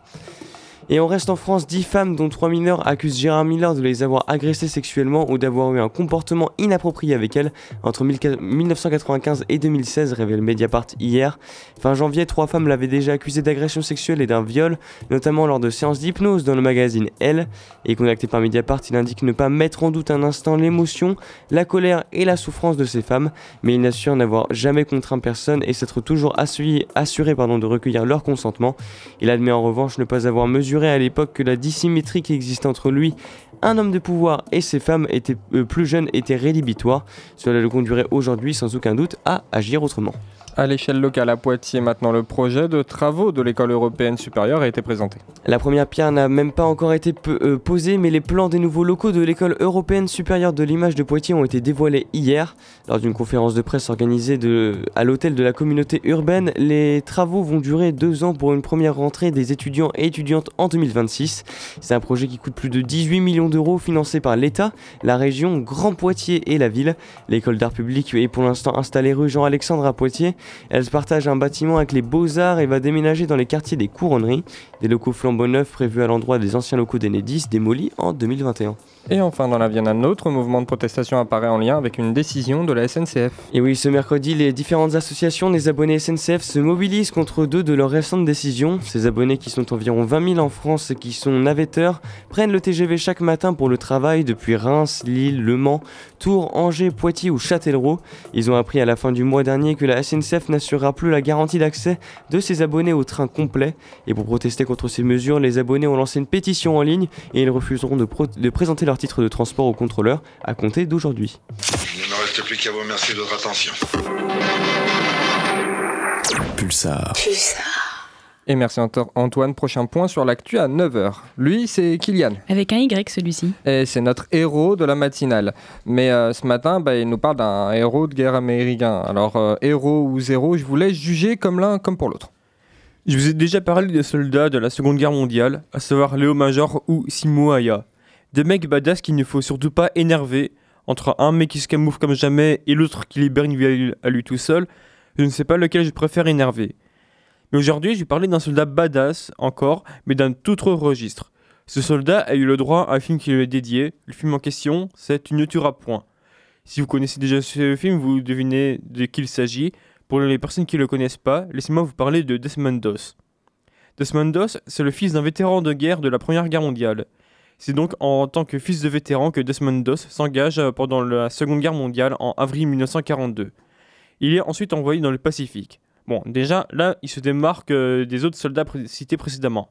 Et on reste en France, 10 femmes dont 3 mineurs accusent Gérard Miller de les avoir agressées sexuellement ou d'avoir eu un comportement inapproprié avec elles entre 1995 et 2016, révèle Mediapart hier. Fin janvier, trois femmes l'avaient déjà accusé d'agression sexuelle et d'un viol, notamment lors de séances d'hypnose dans le magazine Elle. Et contacté par Mediapart, il indique ne pas mettre en doute un instant l'émotion, la colère et la souffrance de ces femmes, mais il n'assure n'avoir jamais contraint personne et s'être toujours assuré, de recueillir leur consentement. Il admet en revanche ne pas avoir mesuré à l'époque que la dissymétrie qui existait entre lui, un homme de pouvoir, et ses femmes euh, plus jeunes était rédhibitoire. Cela le conduirait aujourd'hui sans aucun doute à agir autrement. À l'échelle locale à Poitiers, maintenant, le projet de travaux de l'école européenne supérieure a été présenté. La première pierre n'a même pas encore été euh, posée, mais les plans des nouveaux locaux de l'école européenne supérieure de l'image de Poitiers ont été dévoilés hier. Lors d'une conférence de presse organisée à l'hôtel de la communauté urbaine, les travaux vont durer deux ans pour une première rentrée des étudiants et étudiantes en 2026. C'est un projet qui coûte plus de 18 millions d'euros, financé par l'État, la région, Grand Poitiers et la ville. L'école d'art public est pour l'instant installée rue Jean-Alexandre à Poitiers. Elle se partage un bâtiment avec les Beaux-Arts et va déménager dans les quartiers des Couronneries, des locaux flambant neufs prévus à l'endroit des anciens locaux d'Enedis démolis en 2021. Et enfin, dans la Vienne, un autre mouvement de protestation apparaît en lien avec une décision de la SNCF. Et oui, ce mercredi, les différentes associations des abonnés SNCF se mobilisent contre deux de leurs récentes décisions. Ces abonnés, qui sont environ 20 000 en France et qui sont navetteurs, prennent le TGV chaque matin pour le travail depuis Reims, Lille, Le Mans, Tours, Angers, Poitiers ou Châtellerault. Ils ont appris à la fin du mois dernier que la SNCF n'assurera plus la garantie d'accès de ses abonnés au train complet. Et pour protester contre ces mesures, les abonnés ont lancé une pétition en ligne et ils refuseront de, de présenter leur titre de transport au contrôleur à compter d'aujourd'hui. Il ne me reste plus qu'à vous remercier de votre attention. Pulsar. Pulsar. Et merci Antoine. Prochain point sur l'actu à 9h. Lui, c'est Kylian. Avec un Y celui-ci. Et c'est notre héros de la matinale. Mais euh, ce matin, bah, il nous parle d'un héros de guerre américain. Alors, euh, héros ou zéro, je vous laisse juger comme l'un comme pour l'autre. Je vous ai déjà parlé des soldats de la Seconde Guerre mondiale, à savoir Léo Major ou Simo Aya. Des mecs badass qu'il ne faut surtout pas énerver. Entre un mec qui se camoufle comme jamais et l'autre qui libère une vie à lui tout seul, je ne sais pas lequel je préfère énerver. Mais aujourd'hui, je vais parler d'un soldat badass encore, mais d'un tout autre registre. Ce soldat a eu le droit à un film qui lui est dédié. Le film en question, c'est Tu ne tueras point. Si vous connaissez déjà ce film, vous devinez de qui il s'agit. Pour les personnes qui ne le connaissent pas, laissez-moi vous parler de Desmond Doss. Desmond Doss, c'est le fils d'un vétéran de guerre de la Première Guerre mondiale. C'est donc en tant que fils de vétéran que Desmond Doss s'engage pendant la Seconde Guerre mondiale en avril 1942. Il est ensuite envoyé dans le Pacifique. Bon, déjà, là, il se démarque euh, des autres soldats cités précédemment.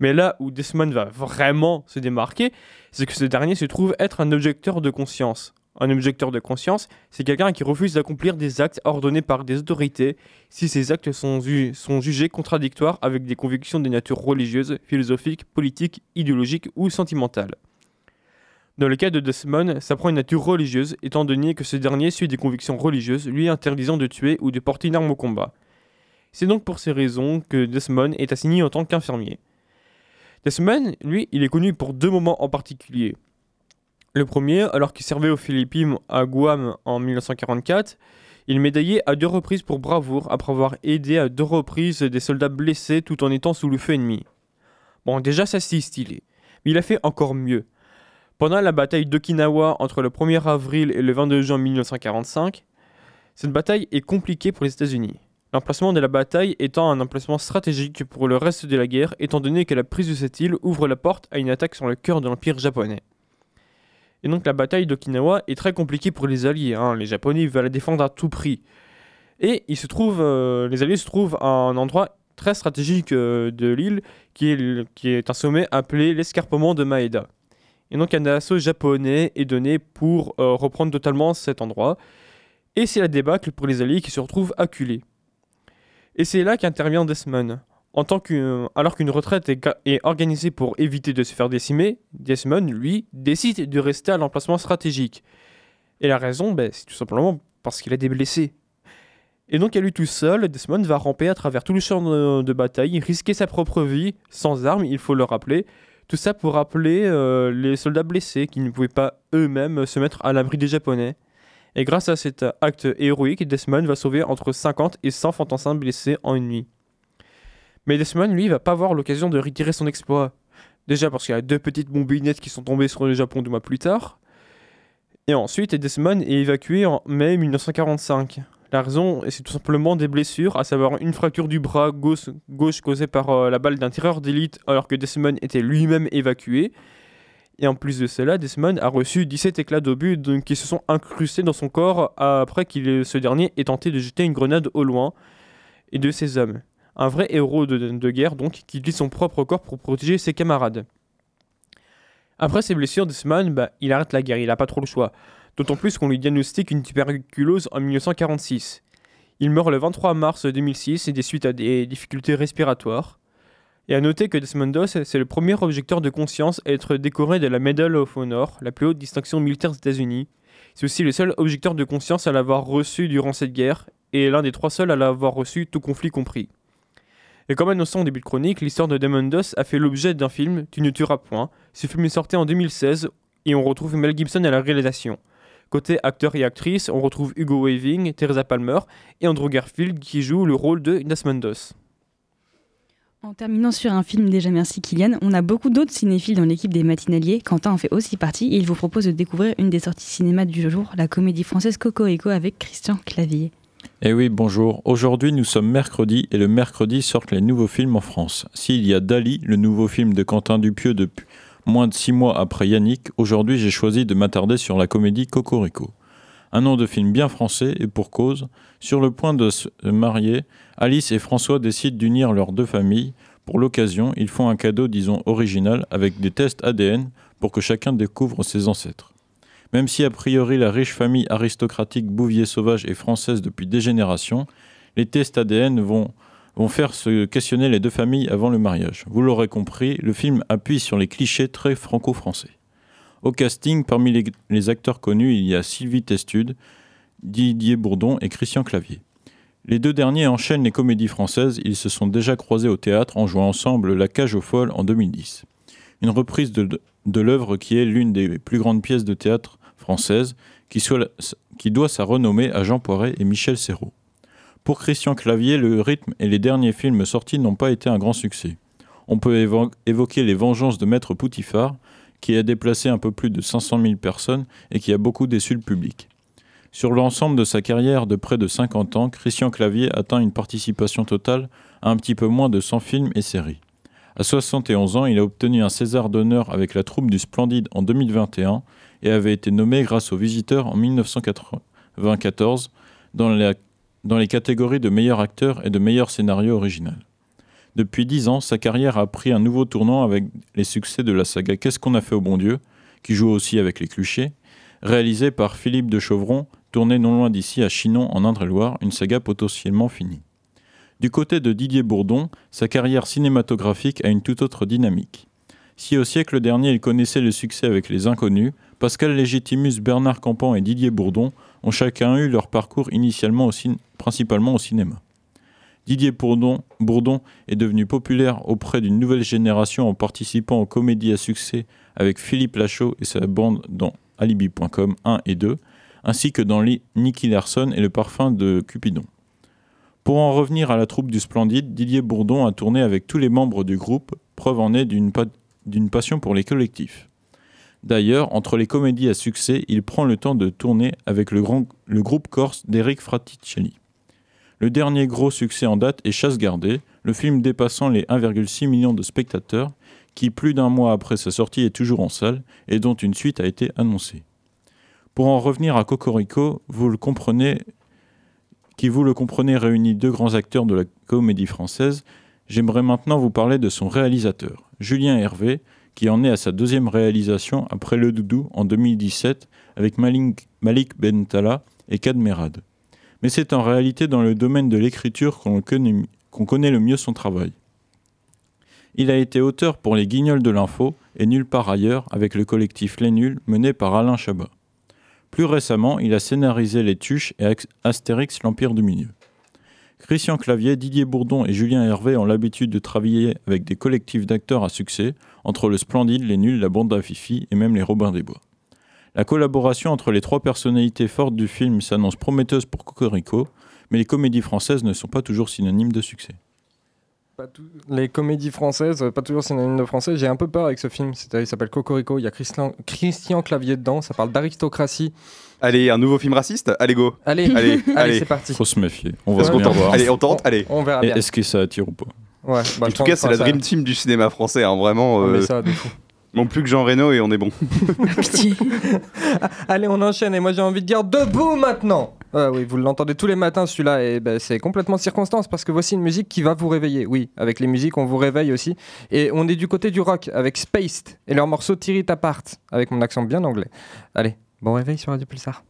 Mais là où Desmond va vraiment se démarquer, c'est que ce dernier se trouve être un objecteur de conscience. Un objecteur de conscience, c'est quelqu'un qui refuse d'accomplir des actes ordonnés par des autorités si ces actes sont, sont, jugés contradictoires avec des convictions de nature religieuse, philosophique, politique, idéologique ou sentimentale. Dans le cas de Desmond, ça prend une nature religieuse, étant donné que ce dernier suit des convictions religieuses lui interdisant de tuer ou de porter une arme au combat. C'est donc pour ces raisons que Desmond est assigné en tant qu'infirmier. Desmond, lui, il est connu pour deux moments en particulier. Le premier, alors qu'il servait aux Philippines à Guam en 1944, il médaillé à deux reprises pour bravoure après avoir aidé à deux reprises des soldats blessés tout en étant sous le feu ennemi. Bon, déjà ça c'est stylé, mais il a fait encore mieux. Pendant la bataille d'Okinawa entre le 1er avril et le 22 juin 1945, cette bataille est compliquée pour les États-Unis. L'emplacement de la bataille étant un emplacement stratégique pour le reste de la guerre, étant donné que la prise de cette île ouvre la porte à une attaque sur le cœur de l'Empire japonais. Et donc la bataille d'Okinawa est très compliquée pour les Alliés. Hein. Les Japonais veulent la défendre à tout prix. Et se euh, les Alliés se trouvent à un endroit très stratégique euh, de l'île, qui est un sommet appelé l'escarpement de Maeda. Et donc un assaut japonais est donné pour euh, reprendre totalement cet endroit. Et c'est la débâcle pour les Alliés qui se retrouvent acculés. Et c'est là qu'intervient Desmond. En que, alors qu'une retraite est, organisée pour éviter de se faire décimer, Desmond, lui, décide de rester à l'emplacement stratégique. Et la raison, ben, c'est tout simplement parce qu'il a des blessés. Et donc à lui tout seul, Desmond va ramper à travers tout le champ de bataille, risquer sa propre vie, sans armes, il faut le rappeler. Tout ça pour rappeler euh, les soldats blessés qui ne pouvaient pas eux-mêmes se mettre à l'abri des Japonais. Et grâce à cet acte héroïque, Desmond va sauver entre 50 et 100 fantassins blessés en une nuit. Mais Desmond, lui, va pas avoir l'occasion de retirer son exploit. Déjà parce qu'il y a deux petites bombinettes qui sont tombées sur le Japon deux mois plus tard. Et ensuite, Desmond est évacué en mai 1945. La raison, c'est tout simplement des blessures, à savoir une fracture du bras gauche, causée par euh, la balle d'un tireur d'élite alors que Desmond était lui-même évacué. Et en plus de cela, Desmond a reçu 17 éclats d'obus qui se sont incrustés dans son corps après que ce dernier ait tenté de jeter une grenade au loin et de ses hommes. Un vrai héros de, guerre donc qui utilise son propre corps pour protéger ses camarades. Après ses blessures, Desmond, bah, il arrête la guerre, il n'a pas trop le choix. D'autant plus qu'on lui diagnostique une tuberculose en 1946. Il meurt le 23 mars 2006 et des suites à des difficultés respiratoires. Et à noter que Desmond Doss, c'est le premier objecteur de conscience à être décoré de la Medal of Honor, la plus haute distinction militaire des États-Unis. C'est aussi le seul objecteur de conscience à l'avoir reçu durant cette guerre, et l'un des trois seuls à l'avoir reçu, tout conflit compris. Et comme annoncé en début de chronique, l'histoire de Desmond Doss a fait l'objet d'un film, Tu ne tueras point. Ce film est sorti en 2016, et on retrouve Mel Gibson à la réalisation. Côté acteur et actrice, on retrouve Hugo Weaving, Teresa Palmer et Andrew Garfield qui jouent le rôle de Doss. En terminant sur un film déjà merci Kylian, on a beaucoup d'autres cinéphiles dans l'équipe des matinaliers. Quentin en fait aussi partie et il vous propose de découvrir une des sorties cinéma du jour, la comédie française Cocorico avec Christian Clavier. Eh oui, bonjour. Aujourd'hui, nous sommes mercredi et le mercredi sortent les nouveaux films en France. S'il y a Dali, le nouveau film de Quentin Dupieux depuis moins de six mois après Yannick, aujourd'hui j'ai choisi de m'attarder sur la comédie Cocorico. Un nom de film bien français et pour cause, sur le point de se marier, Alice et François décident d'unir leurs deux familles. Pour l'occasion, ils font un cadeau, disons, original avec des tests ADN pour que chacun découvre ses ancêtres. Même si a priori la riche famille aristocratique Bouvier-Sauvage est française depuis des générations, les tests ADN vont, vont faire se questionner les deux familles avant le mariage. Vous l'aurez compris, le film appuie sur les clichés très franco-français. Au casting, parmi les, acteurs connus, il y a Sylvie Testude, Didier Bourdon et Christian Clavier. Les deux derniers enchaînent les comédies françaises, ils se sont déjà croisés au théâtre en jouant ensemble La Cage aux Folles en 2010. Une reprise de, l'œuvre qui est l'une des plus grandes pièces de théâtre françaises, qui doit sa renommée à Jean Poiret et Michel Serrault. Pour Christian Clavier, le rythme et les derniers films sortis n'ont pas été un grand succès. On peut évo évoquer Les Vengeances de Maître Poutifard, qui a déplacé un peu plus de 500 000 personnes et qui a beaucoup déçu le public. Sur l'ensemble de sa carrière de près de 50 ans, Christian Clavier atteint une participation totale à un petit peu moins de 100 films et séries. À 71 ans, il a obtenu un César d'honneur avec la troupe du Splendide en 2021 et avait été nommé grâce aux visiteurs en 1994 dans, la, dans les catégories de meilleur acteur et de meilleur scénario original. Depuis dix ans, sa carrière a pris un nouveau tournant avec les succès de la saga Qu'est-ce qu'on a fait au bon Dieu, qui joue aussi avec les clichés, réalisé par Philippe de Chauvron, tourné non loin d'ici à Chinon en Indre-et-Loire, une saga potentiellement finie. Du côté de Didier Bourdon, sa carrière cinématographique a une toute autre dynamique. Si au siècle dernier il connaissait le succès avec Les Inconnus, Pascal Légitimus, Bernard Campan et Didier Bourdon ont chacun eu leur parcours initialement principalement au cinéma. Didier Bourdon, est devenu populaire auprès d'une nouvelle génération en participant aux comédies à succès avec Philippe Lachaud et sa bande dans Alibi.com 1 et 2, ainsi que dans Nicky Larson et le parfum de Cupidon. Pour en revenir à la troupe du Splendide, Didier Bourdon a tourné avec tous les membres du groupe, preuve en est d'une pa passion pour les collectifs. D'ailleurs, entre les comédies à succès, il prend le temps de tourner avec le, groupe corse d'Eric Fraticelli. Le dernier gros succès en date est Chasse gardée, le film dépassant les 1,6 millions de spectateurs, qui plus d'un mois après sa sortie est toujours en salle et dont une suite a été annoncée. Pour en revenir à Cocorico, vous le comprenez, qui vous le comprenez réunit deux grands acteurs de la comédie française, j'aimerais maintenant vous parler de son réalisateur, Julien Hervé, qui en est à sa deuxième réalisation après Le Doudou en 2017 avec Malik, Malik Bentala et Kadmerad mais c'est en réalité dans le domaine de l'écriture qu'on connaît, qu connaît, le mieux son travail. Il a été auteur pour Les Guignols de l'Info et Nulle part ailleurs avec le collectif Les Nuls mené par Alain Chabat. Plus récemment, il a scénarisé Les Tuches et Astérix l'Empire du Milieu. Christian Clavier, Didier Bourdon et Julien Hervé ont l'habitude de travailler avec des collectifs d'acteurs à succès, entre le Splendide, les Nuls, la bande à Fifi et même les Robins des Bois. La collaboration entre les trois personnalités fortes du film s'annonce prometteuse pour Cocorico, mais les comédies françaises ne sont pas toujours synonymes de succès. Pas tout- Les comédies françaises, euh, pas toujours synonyme de français. J'ai un peu peur avec ce film. C'est- Il s'appelle Cocorico. Il y a Christian, Christian Clavier dedans. Ça parle d'aristocratie. Allez, un nouveau film raciste? Allez, go Allez, allez, allez, c'est parti. Faut se méfier. On va tente. voir. Allez, on tente, allez. On verra Et bien. Est-ce que ça attire ou pas? Ouais, bah, en tout cas, c'est la ça- dream team du cinéma français, hein, vraiment. On met euh, ça de fou. Non plus que Jean Reno et on est bon. Allez, on enchaîne. Et moi, j'ai envie de dire debout maintenant. Ah oui, vous l'entendez tous les matins celui-là. Et ben, c'est complètement circonstance parce que voici une musique qui va vous réveiller. Oui, avec les musiques, on vous réveille aussi. Et on est du côté du rock avec Spaced et leur morceau Tear It Apart avec mon accent bien anglais. Allez, bon réveil sur Radio Pulsar.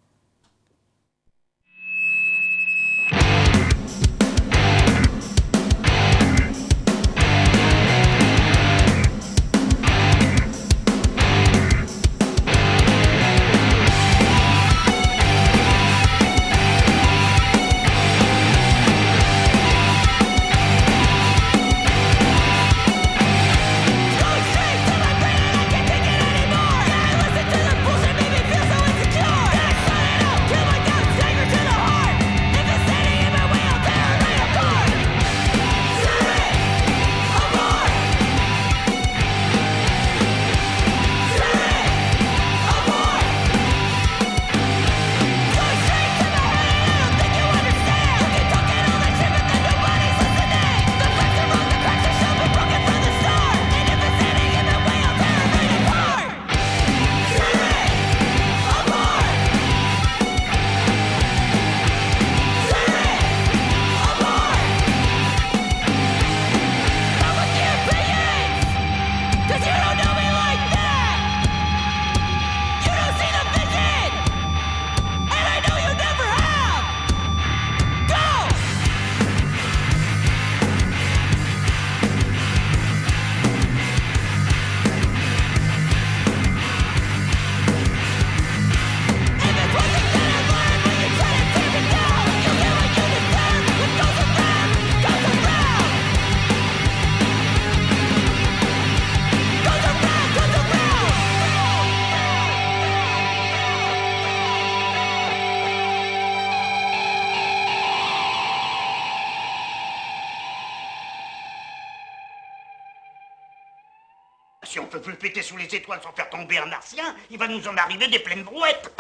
Il va nous en arriver des pleines brouettes.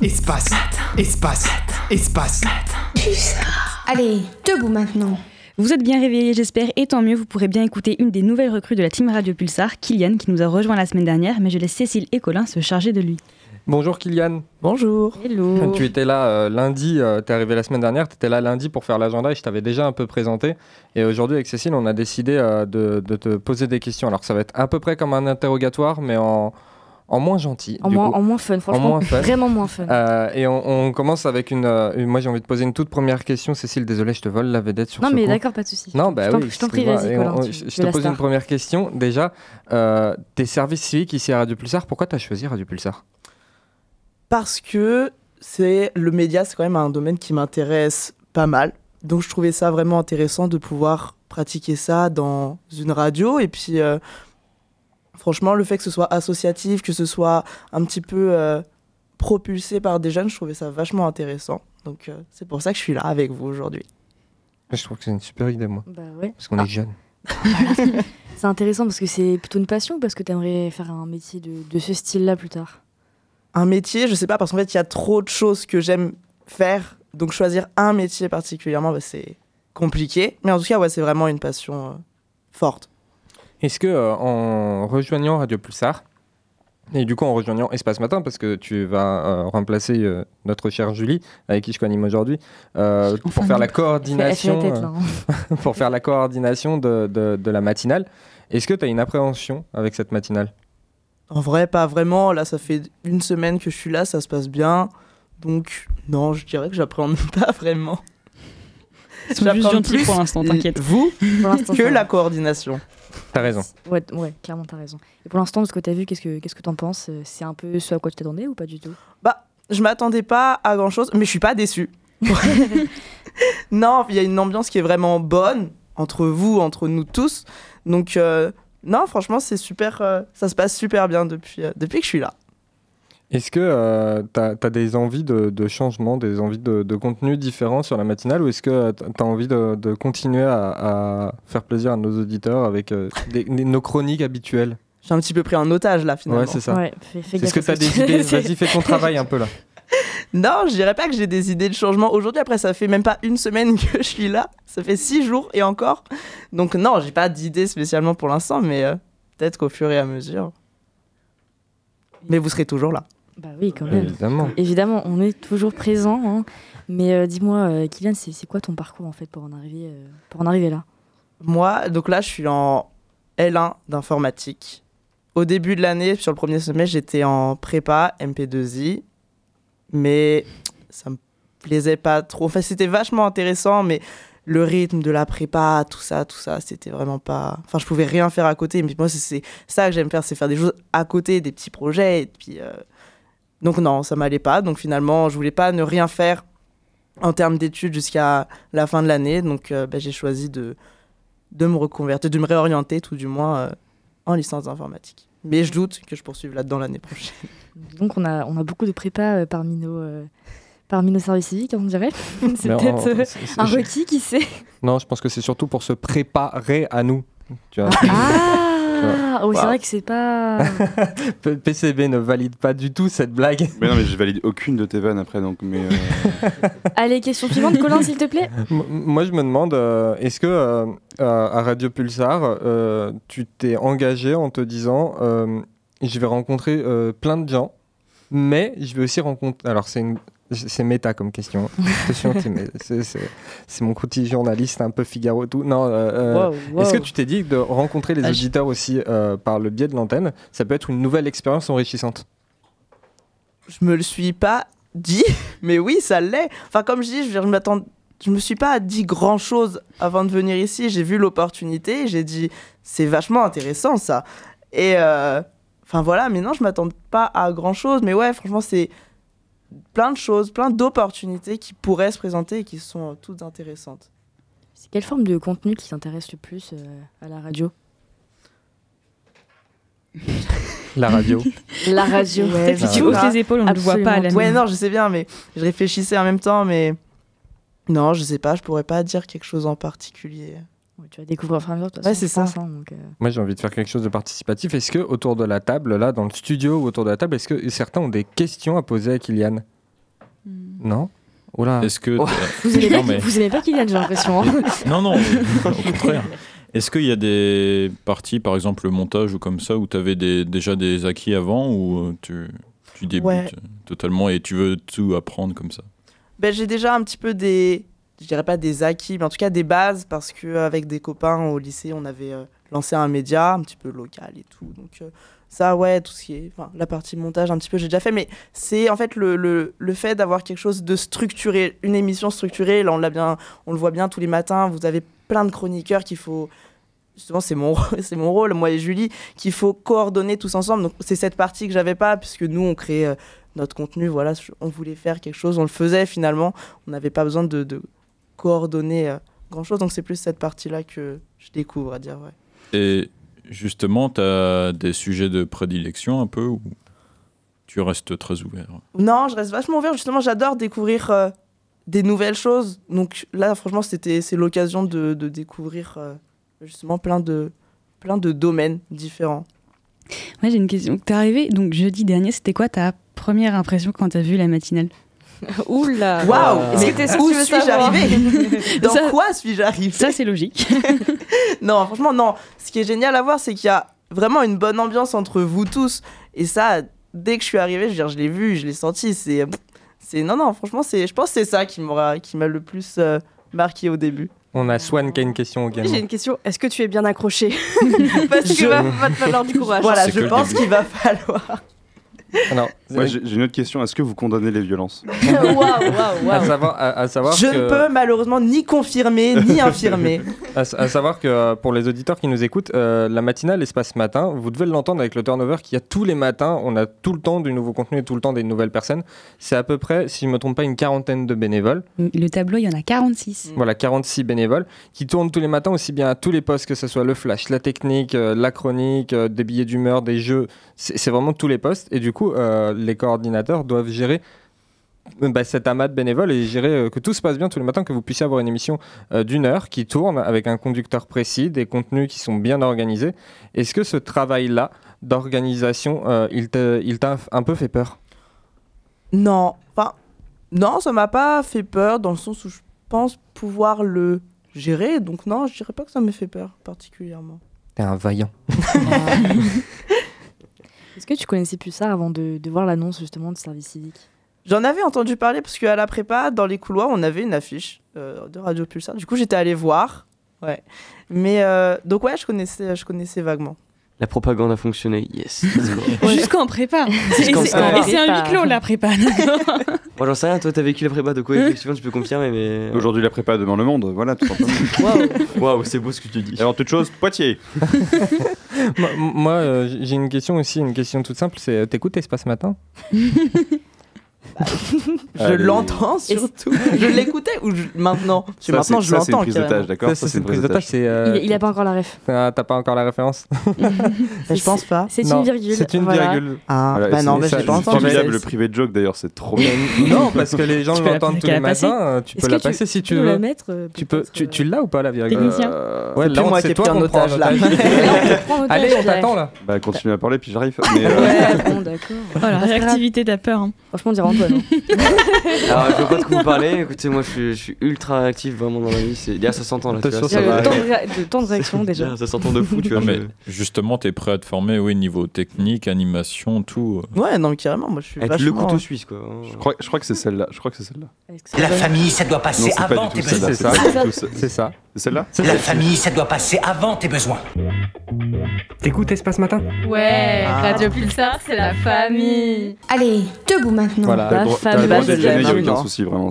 Espace, espace, espace. Allez, debout maintenant. Vous êtes bien réveillés, j'espère, et tant mieux, vous pourrez bien écouter une des nouvelles recrues de la team Radio Pulsar, Kylian, qui nous a rejoint la semaine dernière, mais je laisse Cécile et Colin se charger de lui. Bonjour Kylian. Bonjour. Hello. Tu étais là euh, lundi, euh, t'es arrivé la semaine dernière, tu étais là lundi pour faire l'agenda et je t'avais déjà un peu présenté. Et aujourd'hui avec Cécile, on a décidé euh, de, de te poser des questions. Alors ça va être à peu près comme un interrogatoire, mais en, en moins gentil. En du moins, coup. en moins fun, franchement. moins fun. Vraiment moins fun. Euh, et on, on commence avec une, euh, une- Moi j'ai envie de poser une toute première question. Cécile, désolé, je te vole la vedette sur non, ce mais coup. d'accord, pas de souci. Non, bah je t'en- oui. je t'en prie, vas-y, tu- je tu es te pose une première question. Déjà, euh, tes services civiques ici à Radio Pulsar, pourquoi tu as choisi Radio Pulsar? Parce que c'est le média, c'est quand même un domaine qui m'intéresse pas mal. Donc je trouvais ça vraiment intéressant de pouvoir pratiquer ça dans une radio. Et puis, euh, franchement, le fait que ce soit associatif, que ce soit un petit peu euh, propulsé par des jeunes, je trouvais ça vachement intéressant. Donc euh, c'est pour ça que je suis là avec vous aujourd'hui. Je trouve que c'est une super idée, moi. Bah ouais. Parce qu'on est jeunes. C'est intéressant parce que c'est plutôt une passion ou parce que tu aimerais faire un métier de, de ce style-là plus tard Un métier, je sais pas, parce qu'en fait, il y a trop de choses que j'aime faire. Donc choisir un métier particulièrement, bah, c'est compliqué. Mais en tout cas, ouais, c'est vraiment une passion euh, forte. Est-ce que euh, en rejoignant Radio Pulsar, et du coup en rejoignant Espace Matin, parce que tu vas euh, remplacer euh, notre chère Julie, avec qui je coanime aujourd'hui, euh, pour faire la coordination, fait la tête, là, euh, pour faire la coordination de, de- de la matinale, est-ce que tu as une appréhension avec cette matinale? En vrai, pas vraiment. Là, ça fait une semaine que je suis là, ça se passe bien. Donc, non, je dirais que j'appréhende pas vraiment. Ils sont juste plus pour l'instant, t'inquiète. Vous que la coordination. T'as raison. Ouais, ouais, clairement, t'as raison. Et pour l'instant, de ce que t'as vu, qu'est-ce que qu'est-ce que t'en penses? Euh, C'est un peu ce à quoi tu t'attendais ou pas du tout? Bah, je m'attendais pas à grand chose, mais je suis pas déçu. non, il y a une ambiance qui est vraiment bonne entre vous, entre nous tous. Donc, euh, non, franchement, c'est super. euh, ça se passe super bien depuis, euh, depuis que je suis là. Est-ce que tu as, des envies de, de changement, des envies de, de contenu différents sur la matinale ou est-ce que tu as envie de, de continuer à, à faire plaisir à nos auditeurs avec euh, des- des- nos chroniques habituelles? J'ai un petit peu pris en otage là, finalement. Ouais, c'est ça. Ouais, Est-ce que tu as des idées Vas-y, fais ton travail un peu là. Non, je dirais pas que j'ai des idées de changement. Aujourd'hui, après, ça fait même pas une semaine que je suis là. Ça fait six jours et encore. Donc, non, j'ai pas d'idées spécialement pour l'instant, mais euh, peut-être qu'au fur et à mesure. Mais vous serez toujours là. Bah oui, quand même. Évidemment. Évidemment, on est toujours présent. hein. Mais euh, dis-moi, euh, Kylian, c'est c'est quoi ton parcours en fait pour en arriver, euh, pour en arriver là? Moi, donc là, je suis en L1 d'informatique. Au début de l'année, sur le premier semestre, j'étais en prépa MP2I. Mais ça me plaisait pas trop. Enfin, c'était vachement intéressant, mais le rythme de la prépa, tout ça, tout ça, c'était vraiment pas. Enfin, je pouvais rien faire à côté. Mais moi, c'est- ça que j'aime faire, c'est faire des choses à côté, des petits projets. Et puis, euh, donc non, ça m'allait pas. Donc finalement, je voulais pas ne rien faire en termes d'études jusqu'à la fin de l'année. Donc euh, ben, j'ai choisi de, de me reconvertir, de me réorienter tout du moins euh, en licence d'informatique. Mais je doute que je poursuive là-dedans l'année prochaine. Donc on a, on a beaucoup de prépa euh, parmi nos, euh, parmi nos services civiques, on dirait. c'est peut-être euh, c'est- c'est- un requis, qui sait Non, je pense que c'est surtout pour se préparer à nous. Tu vois. Ah, oh, c'est vrai que c'est pas. PCB ne valide pas du tout cette blague. Mais non, mais je valide aucune de tes vannes après, donc. Mais euh, Allez, question suivante, Colin, s'il te plaît. M- Moi, je me demande, euh, est-ce que euh, à à Radio Pulsar, euh, tu t'es engagé en te disant, euh, je vais rencontrer euh, plein de gens, mais je vais aussi rencontrer. Alors, c'est une. C'est méta comme question. Attention, c'est mon côté journaliste, un peu Figaro et tout. Non, euh, euh, Wow, wow. est-ce que tu t'es dit que de rencontrer les Ah, je- auditeurs aussi euh, par le biais de l'antenne, ça peut être une nouvelle expérience enrichissante? Je me le suis pas dit, mais oui, ça l'est. Enfin, comme je dis, je, m'attends. Je me suis pas dit grand chose avant de venir ici. J'ai vu l'opportunité, j'ai dit c'est vachement intéressant ça. Et euh, enfin voilà, mais non, je m'attends pas à grand chose. Mais ouais, franchement, c'est plein de choses, plein d'opportunités qui pourraient se présenter et qui sont euh, toutes intéressantes. C'est quelle forme de contenu qui t'intéresse le plus euh, à la radio La radio. La radio. Ouais, Si tu pas. les épaules, on ne le voit pas à la. Ouais, non, je sais bien, mais je réfléchissais en même temps, mais non, je sais pas, je pourrais pas dire quelque chose en particulier. Tu vas découvrir au fur et à mesure, Ouais, c'est ça. hein, donc, euh, Moi, j'ai envie de faire quelque chose de participatif. Est-ce que autour de la table, là, dans le studio ou autour de la table, est-ce que certains ont des questions à poser à Kylian? Non? Oula. Est-ce que. Hmm. Vous aimez, Non, pas, mais- vous aimez pas Kylian, j'ai l'impression. hein. Non, non, au contraire. Est-ce qu'il y a des parties, par exemple le montage ou comme ça, où tu avais des, déjà des acquis avant ou euh, tu, tu débutes Ouais. totalement et tu veux tout apprendre comme ça? Ben, j'ai déjà un petit peu des, je dirais pas des acquis, mais en tout cas des bases, parce que avec des copains au lycée, on avait euh, lancé un média un petit peu local et tout. Donc euh, ça, ouais, tout ce qui est, la partie montage un petit peu, j'ai déjà fait, mais c'est en fait le, le, le fait d'avoir quelque chose de structuré, une émission structurée. Là, on l'a bien, on le voit bien tous les matins. Vous avez plein de chroniqueurs qu'il faut justement c'est mon c'est mon rôle moi et Julie qu'il faut coordonner tous ensemble donc c'est cette partie que j'avais pas puisque nous on crée euh, notre contenu voilà on voulait faire quelque chose on le faisait finalement on n'avait pas besoin de coordonner grand chose donc c'est plus cette partie là que je découvre à dire ouais Et justement, tu as des sujets de prédilection un peu ou tu restes très ouvert? Non je reste vachement ouvert. Justement j'adore découvrir euh, des nouvelles choses. Donc là franchement c'était c'est l'occasion de, de découvrir euh, justement plein de plein de domaines différents. Moi, j'ai une question. T'es arrivé, donc jeudi dernier, c'était quoi ta première impression quand t'as vu la matinale? Oula Waouh où suis-je arrivée Dans Ça- quoi suis-je arrivée Ça, c'est logique. non, franchement, non. Ce qui est génial à voir, c'est qu'il y a vraiment une bonne ambiance entre vous tous. Et ça, dès que je suis arrivée, je veux dire, je l'ai vu, je l'ai senti. C'est, c'est, non, non, franchement, c'est, je pense que c'est ça qui m'aura, qui m'a le plus euh, marqué au début. On a Swan qui a une question également. J'ai une question. Est-ce que tu es bien accroché Parce qu'il Je- va, va te falloir du courage. Voilà, je pense qu'il va falloir. Alors, Moi, j'ai j'ai une autre question. Est-ce que vous condamnez les violences Waouh, waouh, à waouh. savoir, à, à savoir Je que... ne peux malheureusement ni confirmer ni infirmer. À, à savoir que euh, pour les auditeurs qui nous écoutent, euh, la matinale Espace Matin, vous devez l'entendre avec le turnover qu'il y a tous les matins. On a tout le temps du nouveau contenu et tout le temps des nouvelles personnes. C'est à peu près, si je ne me trompe pas, une quarantaine de bénévoles. Le tableau, il y en a 46. Voilà, 46 bénévoles qui tournent tous les matins aussi bien à tous les postes, que ce soit le flash, la technique, euh, la chronique, euh, des billets d'humeur, des jeux. C'est vraiment tous les postes. Et du coup, euh, les coordinateurs doivent gérer euh, bah, cet amas de bénévoles et gérer euh, que tout se passe bien tous les matins, que vous puissiez avoir une émission euh, d'une heure qui tourne avec un conducteur précis, des contenus qui sont bien organisés. Est-ce que ce travail-là d'organisation, euh, il t'a il t'a un peu fait peur? Non, enfin, non, ça m'a pas fait peur dans le sens où je pense pouvoir le gérer. Donc non, je dirais pas que ça me fait peur particulièrement. T'es un vaillant. Est-ce que tu connaissais plus ça avant de, voir l'annonce justement de service civique? J'en avais entendu parler parce qu'à la prépa, dans les couloirs, on avait une affiche euh, de Radio Pulsar. Du coup, j'étais allé voir. Ouais. Mais euh, donc ouais, je connaissais, je connaissais vaguement. La propagande a fonctionné, yes. Jusqu'en prépa. Et Jusqu'en c'est prépa. et c'est un huis clos, la prépa. Moi j'en sais rien, toi t'as vécu la prépa, de quoi effectivement tu peux confirmer, mais. Aujourd'hui, la prépa, demain le monde. Voilà, tout simplement. Waouh, c'est beau ce que tu dis. Alors, toute chose, Poitiers. moi, moi, euh, j'ai une question aussi, une question toute simple. C'est, euh, t'écoutes Espace Matin? Je l'entends surtout. je l'écoutais ou je- maintenant? Ça, maintenant, je ça, c'est une l'entends. prise carrément. d'otage, d'accord? Ça, c'est une prise d'otage. Euh, il, il a pas encore la ref. Ah, T'as pas encore la référence? Je pense pas. C'est une virgule. C'est une voilà. virgule. Ah, Voilà, bah c'est- non, bah, ça, j'ai pas c'est entendu. le privé joke d'ailleurs, c'est trop bien. non, parce que les gens l'entendent tous les la passer matins. euh, Tu Est-ce peux que la passer si tu veux. mettre euh, Tu peux, tu, tu l'as ou pas la virgule? Technicien. Euh, Ouais, là, c'est toi qu'on prend en otage, là. Allez, on t'attend là. Bah, continue à parler, puis j'arrive. Mais, Ouais, bon, d'accord. Oh, la réactivité, t'as peur. Franchement, on dirait Antoine. hein. Alors je vois pas de quoi vous parlez, écoutez, moi je suis, je suis ultra actif vraiment dans la vie, c'est... Déjà ça s'entend là, tu vois, ça Il y a va. le temps de, réaction déjà. Ça s'entend de fou, tu vois. Non, mais justement, tu es prêt à te former, oui, niveau technique, animation, tout. Ouais, non, mais carrément, moi je suis Être le vachement- couteau suisse quoi. je, crois, je crois que c'est celle-là. Je crois que c'est celle-là. La famille, ça doit Non, passer c'est pas avant tes besoins. C'est ça. C'est ça. C'est celle-là La famille, ça doit passer avant tes besoins. T'écoutes Espace Matin? Ouais, Ah. Radio Pulsar, c'est la famille. Allez, debout maintenant. Voilà. T'as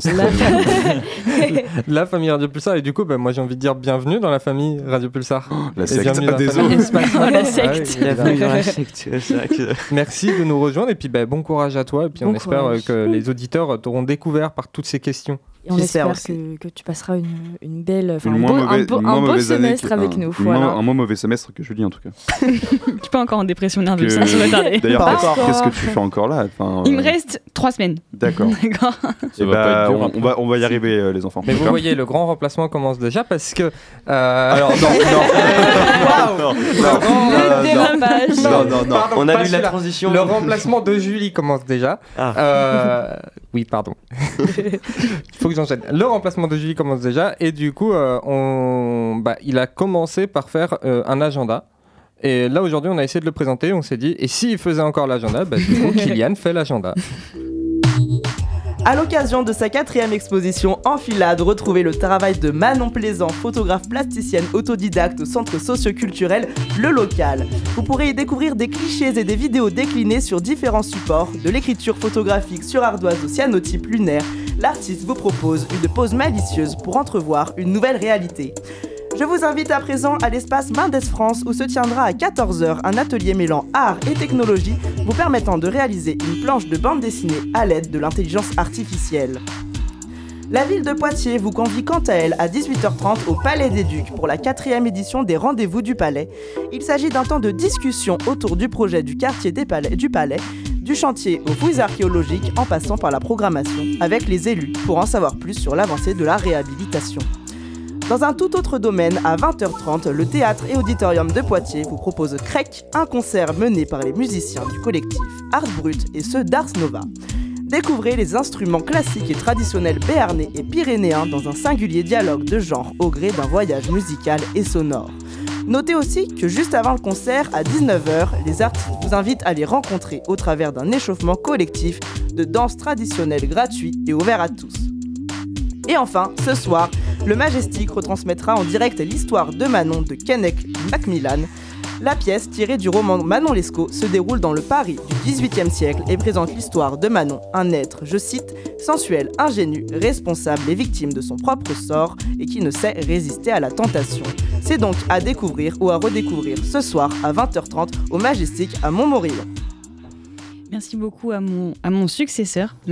La famille, la Radio Pulsar et du coup bah, moi j'ai envie de dire bienvenue dans la famille Radio Pulsar. La secte. bienvenue dans Ah, la désolé. La secte. Merci de nous rejoindre et puis bah, bon courage à toi et puis on Bon espère courage. euh, que les auditeurs t'auront découvert par toutes ces questions. Et on espère aussi. que, que tu passeras une, une belle, Une un moins beau, un un semestre que- avec un- nous. une Voilà. moins- Un moins mauvais semestre que Julie en tout cas. Je suis pas encore en dépression nerveuse, Que- ça serait tardé. D'ailleurs, Pas qu'est-ce que tu fais encore là Enfin, Il me euh, reste trois semaines. D'accord. Eh va bah, dur, on, va, on va y arriver, euh, les enfants. Mais vous voyez le grand remplacement commence déjà parce que euh, Alors, non, non. non, non, Le dérapage. non, non, non. Pardon, On a lu la transition. Le remplacement de Julie commence déjà. Oui, pardon. Il faut que j'enchaîne. Le remplacement de Julie commence déjà et du coup, euh, on, bah, il a commencé par faire euh, un agenda. Et là aujourd'hui, on a essayé de le présenter. On s'est dit, et s'il faisait encore l'agenda, bah, du coup, Kylian fait l'agenda. À l'occasion de sa quatrième exposition Enfilade, retrouvez le travail de Manon Plaisant, photographe plasticienne autodidacte au centre socioculturel Le Local. Vous pourrez y découvrir des clichés et des vidéos déclinées sur différents supports, de l'écriture photographique sur ardoise au cyanotype lunaire. L'artiste vous propose une pause malicieuse pour entrevoir une nouvelle réalité. Je vous invite à présent à l'espace Mendes France où se tiendra à 14h un atelier mêlant art et technologie vous permettant de réaliser une planche de bande dessinée à l'aide de l'intelligence artificielle. La ville de Poitiers vous convie quant à elle à 18h30 au Palais des Ducs pour la quatrième édition des Rendez-vous du Palais. Il s'agit d'un temps de discussion autour du projet du quartier du Palais, du chantier aux fouilles archéologiques en passant par la programmation, avec les élus pour en savoir plus sur l'avancée de la réhabilitation. Dans un tout autre domaine, à 20h30, le théâtre et auditorium de Poitiers vous propose Crec, un concert mené par les musiciens du collectif Art Brut et ceux d'Ars Nova. Découvrez les instruments classiques et traditionnels béarnais et pyrénéens dans un singulier dialogue de genre au gré d'un voyage musical et sonore. Notez aussi que juste avant le concert, à 19h, les artistes vous invitent à les rencontrer au travers d'un échauffement collectif de danse traditionnelle gratuit et ouvert à tous. Et enfin, ce soir, le Majestic retransmettra en direct l'histoire de Manon de Kenneth Macmillan. La pièce, tirée du roman Manon Lescaut, se déroule dans le Paris du XVIIIe siècle et présente l'histoire de Manon, un être, je cite, sensuel, ingénu, responsable et victime de son propre sort et qui ne sait résister à la tentation. C'est donc à découvrir ou à redécouvrir ce soir à 20h30 au Majestic à Montmorillon. Merci beaucoup à mon, à mon successeur.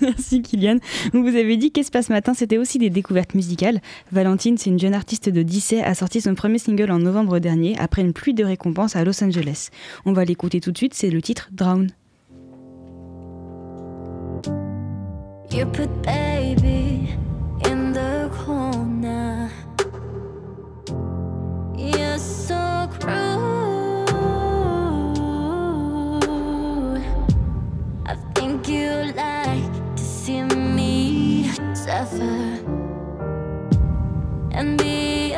Merci Kylian. Vous avez dit qu'Espace Matin, c'était aussi des découvertes musicales. Valentine, c'est une jeune artiste de Dissay, a sorti son premier single en novembre dernier, après une pluie de récompenses à Los Angeles. On va l'écouter tout de suite, c'est le titre Drown. And be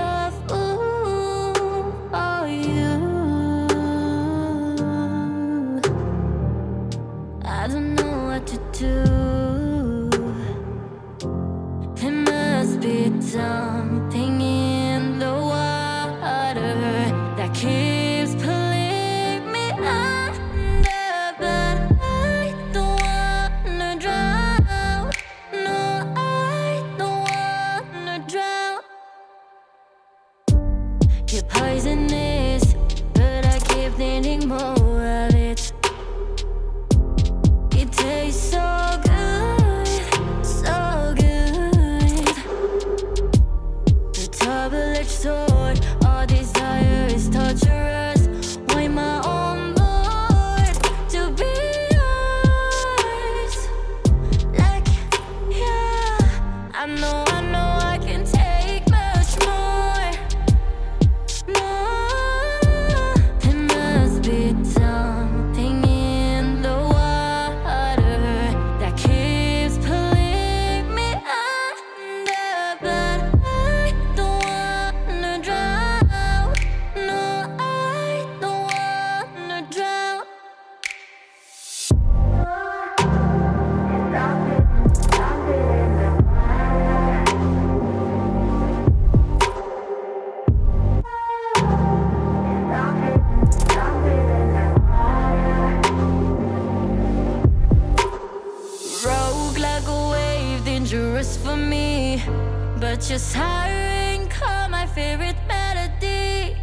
Your siren call my favorite melody.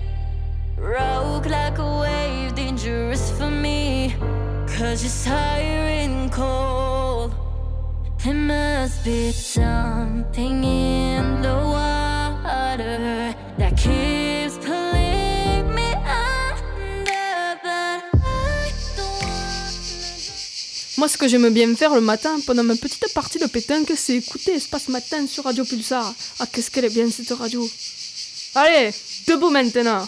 Rogue like a wave, dangerous for me. Cause your siren call. There must be something in the water that keeps Moi, ce que j'aime bien faire le matin pendant ma petite partie de pétanque, c'est écouter Espace Matin sur Radio Pulsar. Ah, qu'est-ce qu'elle est bien cette radio. Allez, debout maintenant.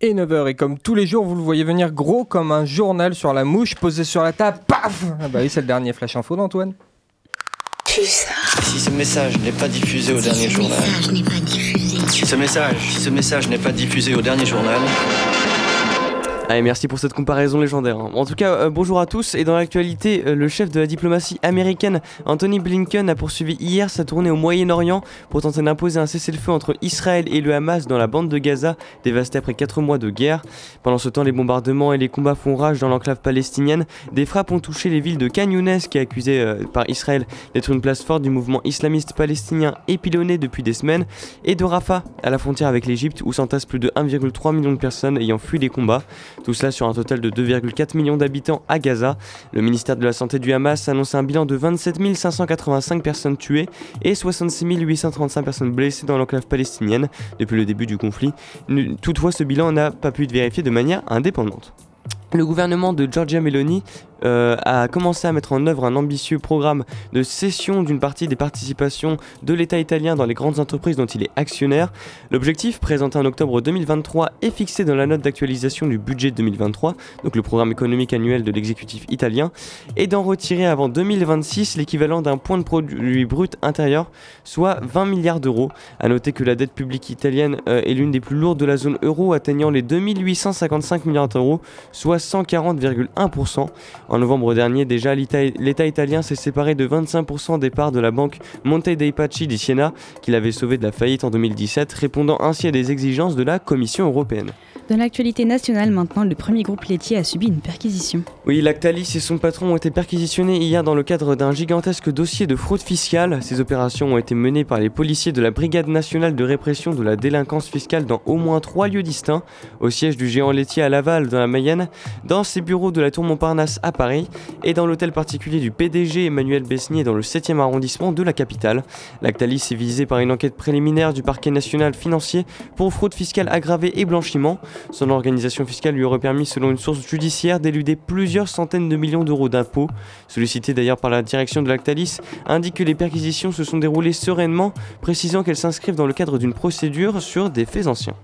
Et 9h, et comme tous les jours, vous le voyez venir gros comme un journal sur la mouche posé sur la table, paf Ah bah oui, c'est le dernier flash info d'Antoine. Si ce message n'est pas diffusé au dernier journal. Si ce message, si ce message n'est pas diffusé au dernier journal. Allez, merci pour cette comparaison légendaire. hein. En tout cas, euh, bonjour à tous. Et dans l'actualité, euh, le chef de la diplomatie américaine, Anthony Blinken, a poursuivi hier sa tournée au Moyen-Orient pour tenter d'imposer un cessez-le-feu entre Israël et le Hamas dans la bande de Gaza, dévastée après 4 mois de guerre. Pendant ce temps, les bombardements et les combats font rage dans l'enclave palestinienne. Des frappes ont touché les villes de Khan Younes, qui est accusée euh, par Israël d'être une place forte du mouvement islamiste palestinien épilonné depuis des semaines, et de Rafah, à la frontière avec l'Égypte, où s'entassent plus de 1,3 million de personnes ayant fui les combats. Tout cela sur un total de 2,4 millions d'habitants à Gaza. Le ministère de la Santé du Hamas annonce un bilan de 27 585 personnes tuées et 66 835 personnes blessées dans l'enclave palestinienne depuis le début du conflit. Toutefois, ce bilan n'a pas pu être vérifié de manière indépendante. Le gouvernement de Giorgia Meloni euh, a commencé à mettre en œuvre un ambitieux programme de cession d'une partie des participations de l'État italien dans les grandes entreprises dont il est actionnaire. L'objectif, présenté en octobre 2023, est fixé dans la note d'actualisation du budget 2023, donc le programme économique annuel de l'exécutif italien, et d'en retirer avant 2026 l'équivalent d'un point de produit brut intérieur, soit 20 milliards d'euros. A noter que la dette publique italienne euh, est l'une des plus lourdes de la zone euro, atteignant les 2855 milliards d'euros, soit 140,1%. En novembre dernier, déjà, l'État italien s'est séparé de 25% des parts de la banque Monte dei Paschi di Siena, qu'il avait sauvé de la faillite en 2017, répondant ainsi à des exigences de la Commission européenne. Dans l'actualité nationale maintenant, le premier groupe laitier a subi une perquisition. Oui, Lactalis et son patron ont été perquisitionnés hier dans le cadre d'un gigantesque dossier de fraude fiscale. Ces opérations ont été menées par les policiers de la Brigade nationale de répression de la délinquance fiscale dans au moins trois lieux distincts, au siège du géant laitier à Laval dans la Mayenne, dans ses bureaux de la Tour Montparnasse à Paris et dans l'hôtel particulier du PDG Emmanuel Besnier dans le 7e arrondissement de la capitale. Lactalis est visé par une enquête préliminaire du parquet national financier pour fraude fiscale aggravée et blanchiment. Son organisation fiscale lui aurait permis, selon une source judiciaire, d'éluder plusieurs centaines de millions d'euros d'impôts. Sollicité d'ailleurs par la direction de Lactalis, indique que les perquisitions se sont déroulées sereinement, précisant qu'elles s'inscrivent dans le cadre d'une procédure sur des faits anciens.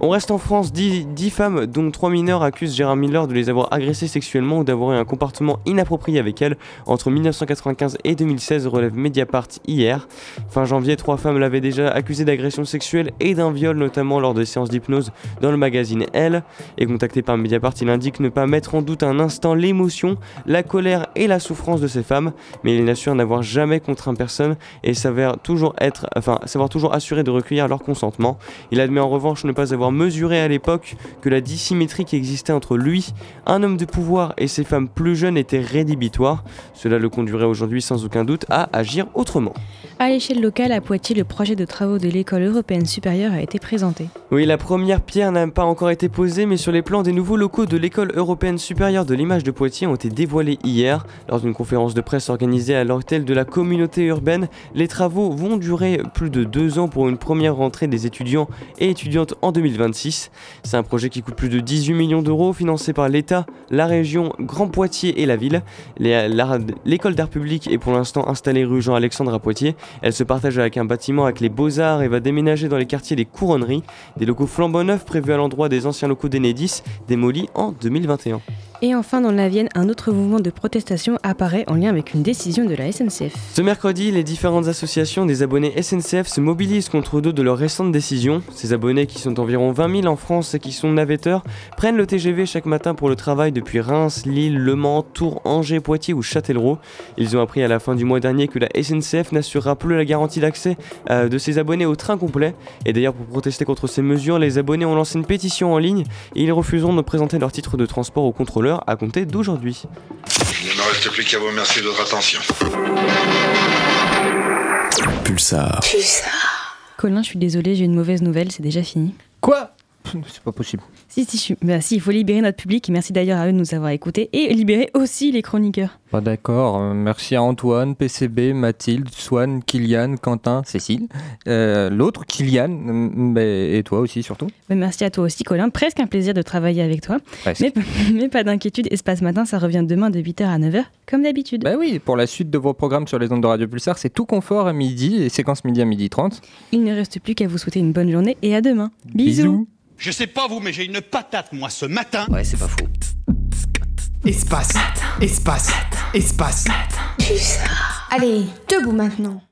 On reste en France, 10, femmes, dont 3 mineurs, accusent Gérard Miller de les avoir agressées sexuellement ou d'avoir eu un comportement inapproprié avec elles entre 1995 et 2016, relève Mediapart hier. Fin janvier, trois femmes l'avaient déjà accusé d'agression sexuelle et d'un viol, notamment lors des séances d'hypnose dans le magazine Elle. Et contacté par Mediapart, il indique ne pas mettre en doute un instant l'émotion, la colère et la souffrance de ces femmes, mais il assure n'avoir jamais contraint personne et s'avère toujours être, enfin, savoir toujours assurer de recueillir leur consentement. Il admet en revanche ne pas avoir mesuré à l'époque que la dissymétrie qui existait entre lui, un homme de pouvoir, et ses femmes plus jeunes était rédhibitoire. Cela le conduirait aujourd'hui sans aucun doute à agir autrement. À l'échelle locale, à Poitiers, le projet de travaux de l'école européenne supérieure a été présenté. Oui, la première pierre n'a pas encore été posée, mais sur les plans des nouveaux locaux de l'école européenne supérieure de l'image de Poitiers ont été dévoilés hier. Lors d'une conférence de presse organisée à l'hôtel de la communauté urbaine, les travaux vont durer plus de deux ans pour une première rentrée des étudiants et étudiantes en 2026. C'est un projet qui coûte plus de 18 millions d'euros, financé par l'État, la région, Grand Poitiers et la ville. L'école d'art public est pour l'instant installée rue Jean-Alexandre à Poitiers. Elle se partage avec un bâtiment avec les Beaux-Arts et va déménager dans les quartiers des Couronneries, des locaux flambant neufs prévus à l'endroit des anciens locaux d'Enedis, démolis en 2021. Et enfin, dans la Vienne, un autre mouvement de protestation apparaît en lien avec une décision de la SNCF. Ce mercredi, les différentes associations des abonnés SNCF se mobilisent contre deux de leurs récentes décisions. Ces abonnés, qui sont environ 20 000 en France et qui sont navetteurs, prennent le TGV chaque matin pour le travail depuis Reims, Lille, Le Mans, Tours, Angers, Poitiers ou Châtellerault. Ils ont appris à la fin du mois dernier que la SNCF n'assurera plus la garantie d'accès euh, de ses abonnés au train complet. Et d'ailleurs, pour protester contre ces mesures, les abonnés ont lancé une pétition en ligne et ils refuseront de présenter leur titre de transport au contrôleur à compter d'aujourd'hui. Il ne me reste plus qu'à vous remercier de votre attention. Pulsar. Pulsar. Colin, je suis désolée, j'ai une mauvaise nouvelle, c'est déjà fini. Quoi? C'est pas possible. Si, si, bah, si, il faut libérer notre public. Merci d'ailleurs à eux de nous avoir écoutés et libérer aussi les chroniqueurs. Bah d'accord, euh, merci à Antoine, PCB, Mathilde, Swan, Kylian, Quentin, Cécile, euh, l'autre Kylian, euh, et toi aussi surtout. Bah, merci à toi aussi Colin, presque un plaisir de travailler avec toi. Mais, mais, pas d'inquiétude, Espace Matin, ça revient demain de 8h à 9h, comme d'habitude. Bah oui, pour la suite de vos programmes sur les ondes de Radio Pulsar, c'est tout confort à midi et séquence midi à midi 30. Il ne reste plus qu'à vous souhaiter une bonne journée et à demain. Bisous. Je sais pas vous, mais j'ai une patate, moi, ce matin. Ouais, c'est pas faux. Espace, espace, espace. Allez, debout maintenant.